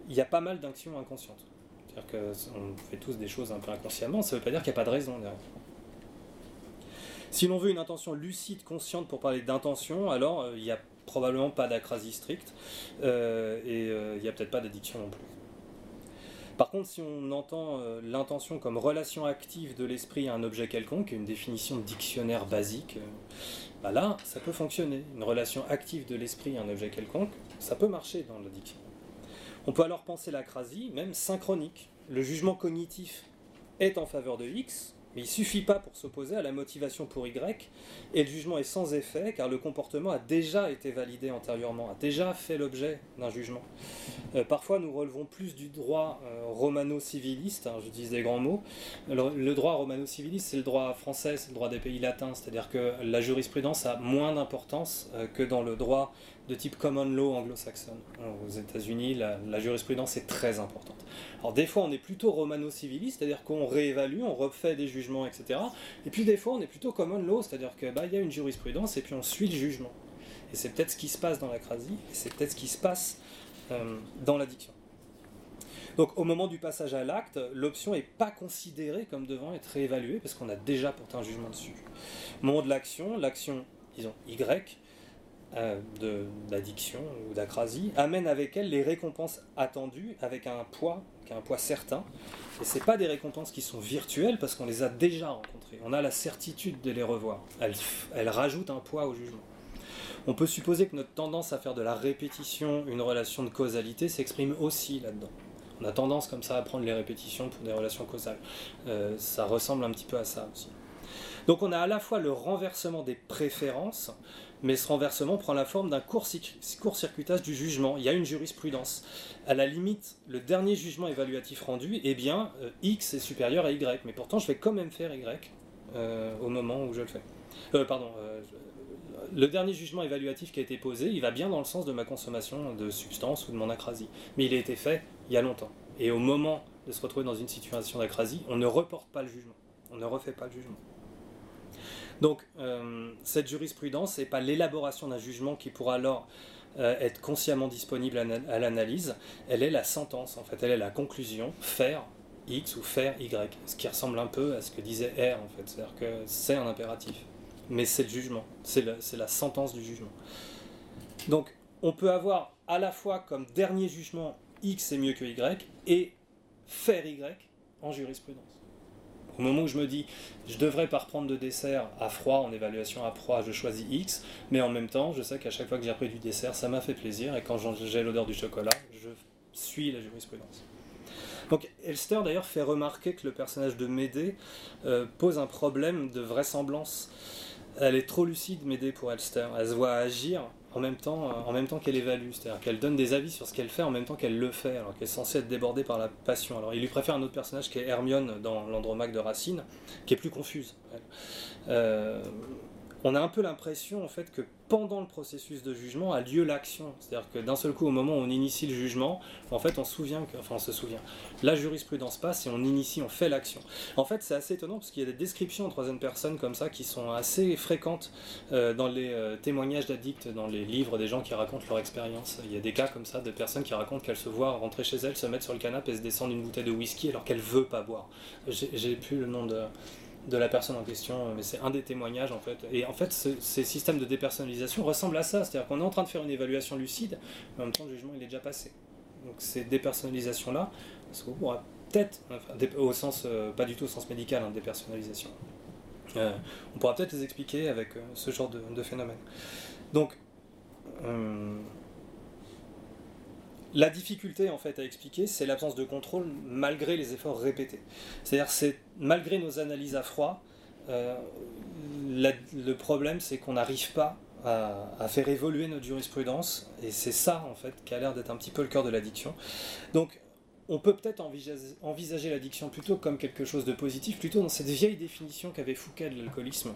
B: il y a pas mal d'actions inconscientes. C'est-à-dire qu'on fait tous des choses un peu inconsciemment, ça ne veut pas dire qu'il n'y a pas de raison derrière. Si l'on veut une intention lucide, consciente pour parler d'intention, alors euh, il n'y a probablement pas d'acrasie stricte euh, et il n'y a peut-être pas d'addiction non plus. Par contre, si on entend l'intention comme relation active de l'esprit à un objet quelconque, une définition dictionnaire basique, bah là, ça peut fonctionner. Une relation active de l'esprit à un objet quelconque, ça peut marcher dans l'addiction. On peut alors penser l'acrasie, même synchronique. Le jugement cognitif est en faveur de X, mais il ne suffit pas pour s'opposer à la motivation pour Y, et le jugement est sans effet car le comportement a déjà été validé antérieurement, a déjà fait l'objet d'un jugement. Euh, parfois nous relevons plus du droit euh, romano-civiliste, hein, j'utilise des grands mots. Le, droit romano-civiliste c'est le droit français, c'est le droit des pays latins, c'est-à-dire que la jurisprudence a moins d'importance euh, que dans le droit de type common law anglo-saxon. Aux États-Unis, la, jurisprudence est très importante. Alors des fois, on est plutôt romano-civiliste, c'est-à-dire qu'on réévalue, on refait des jugements, etc. Et puis des fois, on est plutôt common law, c'est-à-dire qu'il bah, y a une jurisprudence et puis on suit le jugement. Et c'est peut-être ce qui se passe dans la crasie, et c'est peut-être ce qui se passe euh, dans l'addiction. Donc au moment du passage à l'acte, l'option n'est pas considérée comme devant être réévaluée parce qu'on a déjà porté un jugement dessus. Moment de l'action, l'action, disons, Y, euh, d'addiction ou d'acrasie amène avec elle les récompenses attendues avec un poids, qui un poids certain. Et ce pas des récompenses qui sont virtuelles parce qu'on les a déjà rencontrées. On a la certitude de les revoir. Elles, elles rajoutent un poids au jugement. On peut supposer que notre tendance à faire de la répétition une relation de causalité s'exprime aussi là-dedans. On a tendance comme ça à prendre les répétitions pour des relations causales. Euh, ça ressemble un petit peu à ça aussi. Donc on a à la fois le renversement des préférences, mais ce renversement prend la forme d'un court-circuitage du jugement. Il y a une jurisprudence. À la limite, le dernier jugement évaluatif rendu, eh bien, euh, X est supérieur à Y, mais pourtant je vais quand même faire Y euh, au moment où je le fais. Euh, pardon, le dernier jugement évaluatif qui a été posé, il va bien dans le sens de ma consommation de substances ou de mon acrasie, mais il a été fait il y a longtemps. Et au moment de se retrouver dans une situation d'acrasie, on ne reporte pas le jugement, on ne refait pas le jugement. Donc, euh, cette jurisprudence n'est pas l'élaboration d'un jugement qui pourra alors euh, être consciemment disponible à, l'analyse, elle est la sentence, en fait, elle est la conclusion, faire X ou faire Y, ce qui ressemble un peu à ce que disait R, en fait, c'est-à-dire que c'est un impératif, mais c'est le jugement, c'est la sentence du jugement. Donc, on peut avoir à la fois comme dernier jugement X est mieux que Y, et faire Y en jurisprudence. Au moment où je me dis, je devrais pas reprendre de dessert à froid, en évaluation à froid, je choisis X, mais en même temps, je sais qu'à chaque fois que j'ai appris du dessert, ça m'a fait plaisir, et quand j'ai l'odeur du chocolat, je suis la jurisprudence. Donc Elster d'ailleurs fait remarquer que le personnage de Médée euh, pose un problème de vraisemblance. Elle est trop lucide, Médée, pour Elster. Elle se voit agir en même temps, euh, en même temps qu'elle évalue, c'est-à-dire qu'elle donne des avis sur ce qu'elle fait en même temps qu'elle le fait, alors qu'elle est censée être débordée par la passion. Alors il lui préfère un autre personnage qui est Hermione dans l'Andromaque de Racine, qui est plus confuse. Euh, on a un peu l'impression en fait que pendant le processus de jugement a lieu l'action. C'est-à-dire que d'un seul coup, au moment où on initie le jugement, en fait, on se souvient que, enfin, se souvient. La jurisprudence passe et on initie, on fait l'action. En fait, c'est assez étonnant parce qu'il y a des descriptions en troisième personne comme ça qui sont assez fréquentes euh, dans les euh, témoignages d'addicts, dans les livres des gens qui racontent leur expérience. Il y a des cas comme ça de personnes qui racontent qu'elles se voient rentrer chez elles, se mettre sur le canapé et se descendre une bouteille de whisky alors qu'elles veut pas boire. J'ai plus le nom de de la personne en question, mais c'est un des témoignages en fait. Et en fait, ces systèmes de dépersonnalisation ressemblent à ça, c'est-à-dire qu'on est en train de faire une évaluation lucide, mais en même temps, le jugement il est déjà passé. Donc ces dépersonnalisations-là, on pourra peut-être, au sens, euh, pas du tout au sens médical, hein, dépersonnalisation, euh, on pourra peut-être les expliquer avec euh, ce genre de, de phénomène. Donc, la difficulté en fait à expliquer, c'est l'absence de contrôle malgré les efforts répétés. C'est-à-dire c'est malgré nos analyses à froid, euh, le problème c'est qu'on n'arrive pas à, faire évoluer notre jurisprudence et c'est ça en fait qui a l'air d'être un petit peu le cœur de l'addiction. Donc on peut peut-être envisager, l'addiction plutôt comme quelque chose de positif, plutôt dans cette vieille définition qu'avait Fouquet de l'alcoolisme,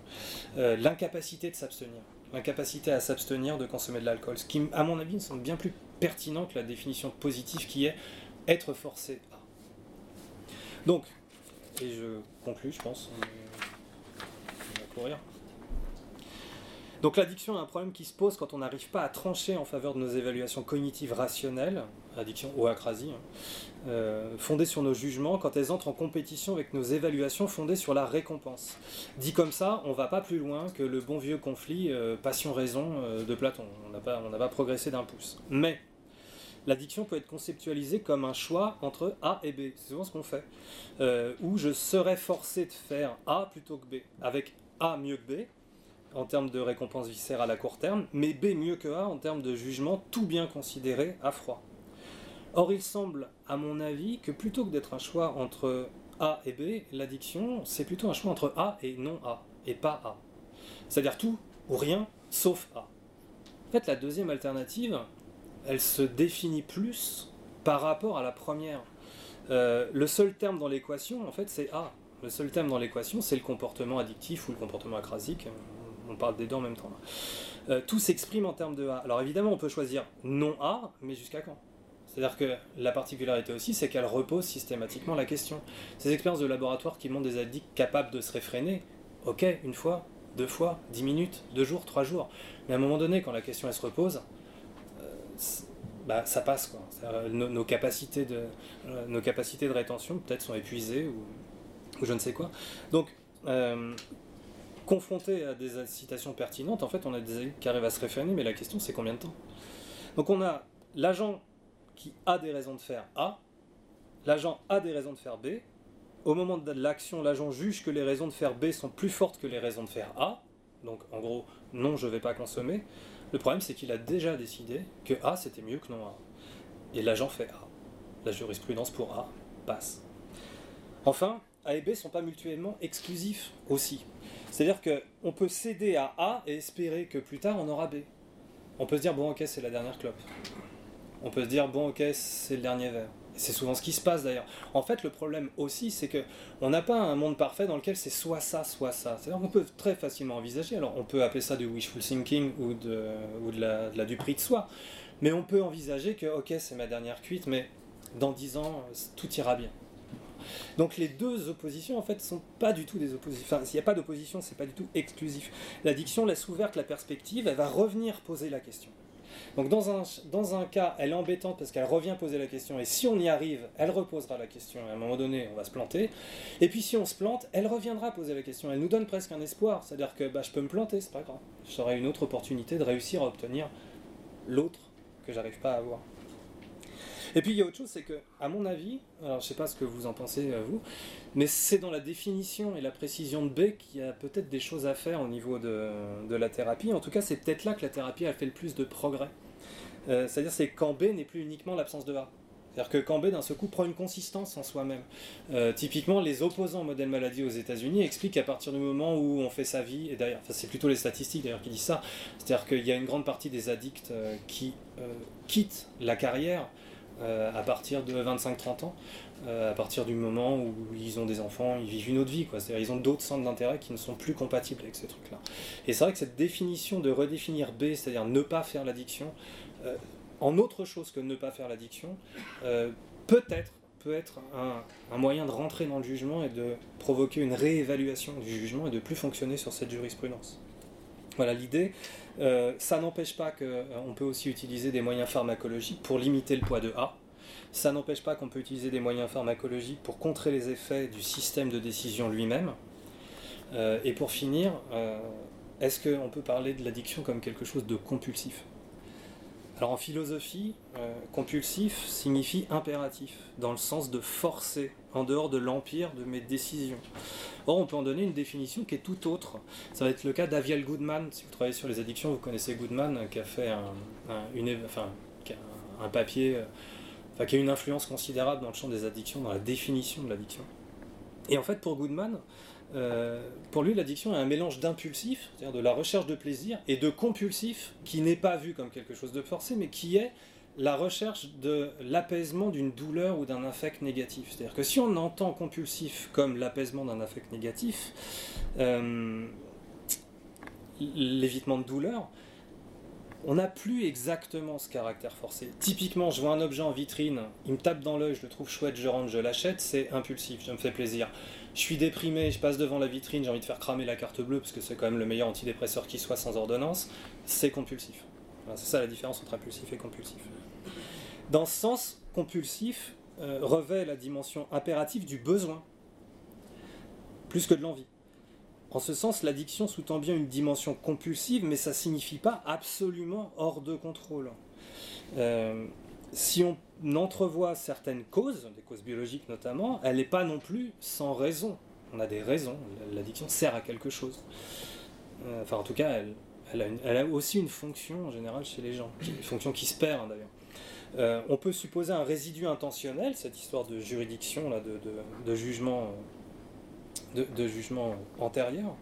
B: euh, l'incapacité de s'abstenir incapacité à s'abstenir de consommer de l'alcool. Ce qui, à mon avis, me semble bien plus pertinent que la définition positive qui est être forcé à. Donc, et je conclus, je pense, on va courir. Donc l'addiction est un problème qui se pose quand on n'arrive pas à trancher en faveur de nos évaluations cognitives rationnelles, addiction ou acrasie, hein, euh, fondées sur nos jugements, quand elles entrent en compétition avec nos évaluations fondées sur la récompense. Dit comme ça, on va pas plus loin que le bon vieux conflit euh, passion-raison euh, de Platon. On n'a pas, pas progressé d'un pouce. Mais l'addiction peut être conceptualisée comme un choix entre A et B. C'est souvent ce qu'on fait. où je serais forcé de faire A plutôt que B. Avec A mieux que B, en termes de récompense viscérale à court terme, mais B mieux que A en termes de jugement tout bien considéré à froid. Or, il semble, à mon avis, que plutôt que d'être un choix entre A et B, l'addiction, c'est plutôt un choix entre A et non A, et pas A. C'est-à-dire tout ou rien, sauf A. En fait, la deuxième alternative, elle se définit plus par rapport à la première. Euh, le seul terme dans l'équation, en fait, c'est A. Le seul terme dans l'équation, c'est le comportement addictif ou le comportement acrasique on parle des deux en même temps. Euh, tout s'exprime en termes de A. Alors évidemment, on peut choisir non A, mais jusqu'à quand? C'est-à-dire que la particularité aussi, c'est qu'elle repose systématiquement la question. Ces expériences de laboratoire qui montrent des addicts capables de se réfréner, ok, une fois, deux fois, dix minutes, deux jours, trois jours. Mais à un moment donné, quand la question elle se repose, euh, bah, ça passe. Quoi. Nos, capacités de, euh, nos capacités de rétention peut-être sont épuisées ou, je ne sais quoi. Donc, confronté à des incitations pertinentes, en fait, on a des addicts qui arrivent à se réfréner, mais la question, c'est combien de temps? Donc, on a l'agent qui a des raisons de faire A, l'agent a des raisons de faire B. Au moment de l'action, l'agent juge que les raisons de faire B sont plus fortes que les raisons de faire A. Donc, en gros, non, je ne vais pas consommer. Le problème, c'est qu'il a déjà décidé que A, c'était mieux que non A. Et l'agent fait A. La jurisprudence pour A passe. Enfin, A et B ne sont pas mutuellement exclusifs aussi. C'est-à-dire qu'on peut céder à A et espérer que plus tard on aura B. On peut se dire, bon ok, c'est la dernière clope. On peut se dire, bon ok, c'est le dernier verre. C'est souvent ce qui se passe d'ailleurs. En fait, le problème aussi, c'est que on n'a pas un monde parfait dans lequel c'est soit ça, soit ça. C'est-à-dire qu'on peut très facilement envisager. Alors, on peut appeler ça du wishful thinking ou de, de la, de la du prix de soi. Mais on peut envisager que, ok, c'est ma dernière cuite, mais dans dix ans, tout ira bien. Donc les deux oppositions en fait sont pas du tout des oppositions. Enfin, s'il n'y a pas d'opposition, c'est pas du tout exclusif. L'addiction laisse ouverte la perspective, elle va revenir poser la question. Donc dans un, dans un cas, elle est embêtante parce qu'elle revient poser la question, et si on y arrive, elle reposera la question, et à un moment donné, on va se planter. Et puis si on se plante, elle reviendra poser la question. Elle nous donne presque un espoir, c'est-à-dire que bah, je peux me planter, c'est pas grave. J'aurai une autre opportunité de réussir à obtenir l'autre que j'arrive pas à avoir. Et puis il y a autre chose, c'est que, à mon avis, alors je sais pas ce que vous en pensez euh, vous, mais c'est dans la définition et la précision de B qu'il y a peut-être des choses à faire au niveau de, de la thérapie. En tout cas, c'est peut-être là que la thérapie a fait le plus de progrès. Euh, C'est-à-dire c'est quand B n'est plus uniquement l'absence de A. C'est-à-dire que quand B d'un seul coup prend une consistance en soi-même. Euh, typiquement, les opposants au modèle maladie aux États-Unis expliquent qu'à partir du moment où on fait sa vie, et d'ailleurs, c'est plutôt les statistiques d'ailleurs qui disent ça, c'est-à-dire qu'il y a une grande partie des addicts euh, qui quittent la carrière à partir de 25-30 ans, à partir du moment où ils ont des enfants, ils vivent une autre vie. C'est-à-dire ils ont d'autres centres d'intérêt qui ne sont plus compatibles avec ces trucs-là. Et c'est vrai que cette définition de redéfinir B, c'est-à-dire ne pas faire l'addiction, euh, en autre chose que ne pas faire l'addiction, euh, peut-être peut être un, moyen de rentrer dans le jugement et de provoquer une réévaluation du jugement et de plus fonctionner sur cette jurisprudence. Voilà l'idée. Euh, ça n'empêche pas qu'on peut aussi utiliser des moyens pharmacologiques pour limiter le poids de A. Ça n'empêche pas qu'on peut utiliser des moyens pharmacologiques pour contrer les effets du système de décision lui-même. Et pour finir, est-ce qu'on peut parler de l'addiction comme quelque chose de compulsif? Alors en philosophie, euh, compulsif signifie impératif, dans le sens de forcer, en dehors de l'empire de mes décisions. Or, on peut en donner une définition qui est tout autre. Ça va être le cas d'Aviel Goodman. Si vous travaillez sur les addictions, vous connaissez Goodman, euh, qui a fait un, a papier, euh, qui a une influence considérable dans le champ des addictions, dans la définition de l'addiction. Et en fait, pour Goodman, euh, pour lui, l'addiction est un mélange d'impulsif, c'est-à-dire de la recherche de plaisir, et de compulsif, qui n'est pas vu comme quelque chose de forcé, mais qui est la recherche de l'apaisement d'une douleur ou d'un affect négatif. C'est-à-dire que si on entend compulsif comme l'apaisement d'un affect négatif, euh, l'évitement de douleur, on n'a plus exactement ce caractère forcé. Typiquement, je vois un objet en vitrine, il me tape dans l'œil, je le trouve chouette, je rentre, je l'achète, c'est impulsif, ça me fait plaisir. Je suis déprimé, je passe devant la vitrine, j'ai envie de faire cramer la carte bleue parce que c'est quand même le meilleur antidépresseur qui soit sans ordonnance, c'est compulsif. C'est ça la différence entre impulsif et compulsif. Dans ce sens, compulsif euh, revêt la dimension impérative du besoin, plus que de l'envie. En ce sens, l'addiction sous-tend bien une dimension compulsive, mais ça signifie pas absolument hors de contrôle. Euh, si on entrevoit certaines causes, des causes biologiques notamment, elle n'est pas non plus sans raison. On a des raisons. L'addiction sert à quelque chose. Euh, enfin, en tout cas, elle, a, aussi une fonction en général chez les gens, une fonction qui se perd hein, d'ailleurs. Euh, on peut supposer un résidu intentionnel, cette histoire de juridiction, là, de, jugement, de jugement antérieur,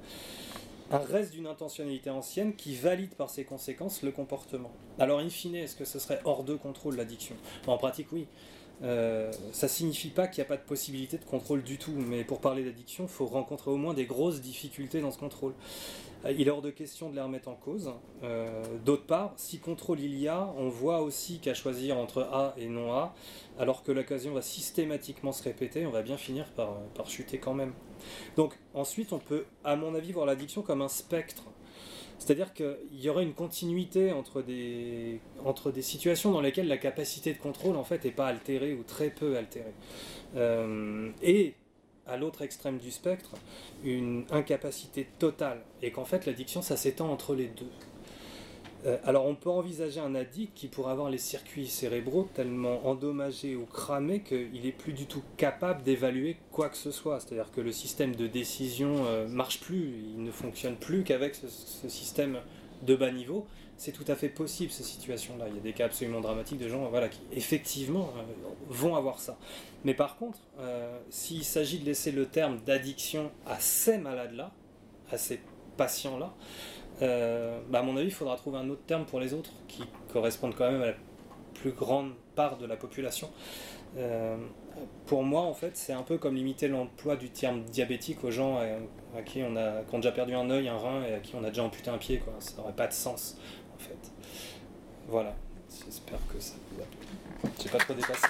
B: un reste d'une intentionnalité ancienne qui valide par ses conséquences le comportement. Alors, in fine, est-ce que ce serait hors de contrôle l'addiction? En pratique, oui. Euh, ça signifie pas qu'il n'y a pas de possibilité de contrôle du tout, mais pour parler d'addiction, il faut rencontrer au moins des grosses difficultés dans ce contrôle. Euh, Il est hors de question de les remettre en cause. Euh, D'autre part, si contrôle il y a, on voit aussi qu'à choisir entre A et non A, alors que l'occasion va systématiquement se répéter, on va bien finir par, par chuter quand même. Donc ensuite, on peut, à mon avis, voir l'addiction comme un spectre. C'est-à-dire qu'il y aurait une continuité entre des, entre des situations dans lesquelles la capacité de contrôle en fait n'est pas altérée ou très peu altérée. Euh, et à l'autre extrême du spectre, une incapacité totale. Et qu'en fait l'addiction ça s'étend entre les deux. Euh, alors on peut envisager un addict qui pourrait avoir les circuits cérébraux tellement endommagés ou cramés qu'il est plus du tout capable d'évaluer quoi que ce soit. C'est-à-dire que le système de décision euh, marche plus, il ne fonctionne plus qu'avec ce, ce système de bas niveau. C'est tout à fait possible ces situations-là. Il y a des cas absolument dramatiques de gens voilà, qui effectivement euh, vont avoir ça. Mais par contre, euh, s'il s'agit de laisser le terme d'addiction à ces malades-là, à ces patients-là, euh, bah, à mon avis, il faudra trouver un autre terme pour les autres qui correspondent quand même à la plus grande part de la population. Pour moi, en fait, c'est un peu comme limiter l'emploi du terme diabétique aux gens à, qui on a, ont déjà perdu un œil, un rein et à qui on a déjà amputé un pied. Quoi. Ça n'aurait pas de sens, en Voilà. J'espère que ça vous a plu. J'ai pas trop dépassé.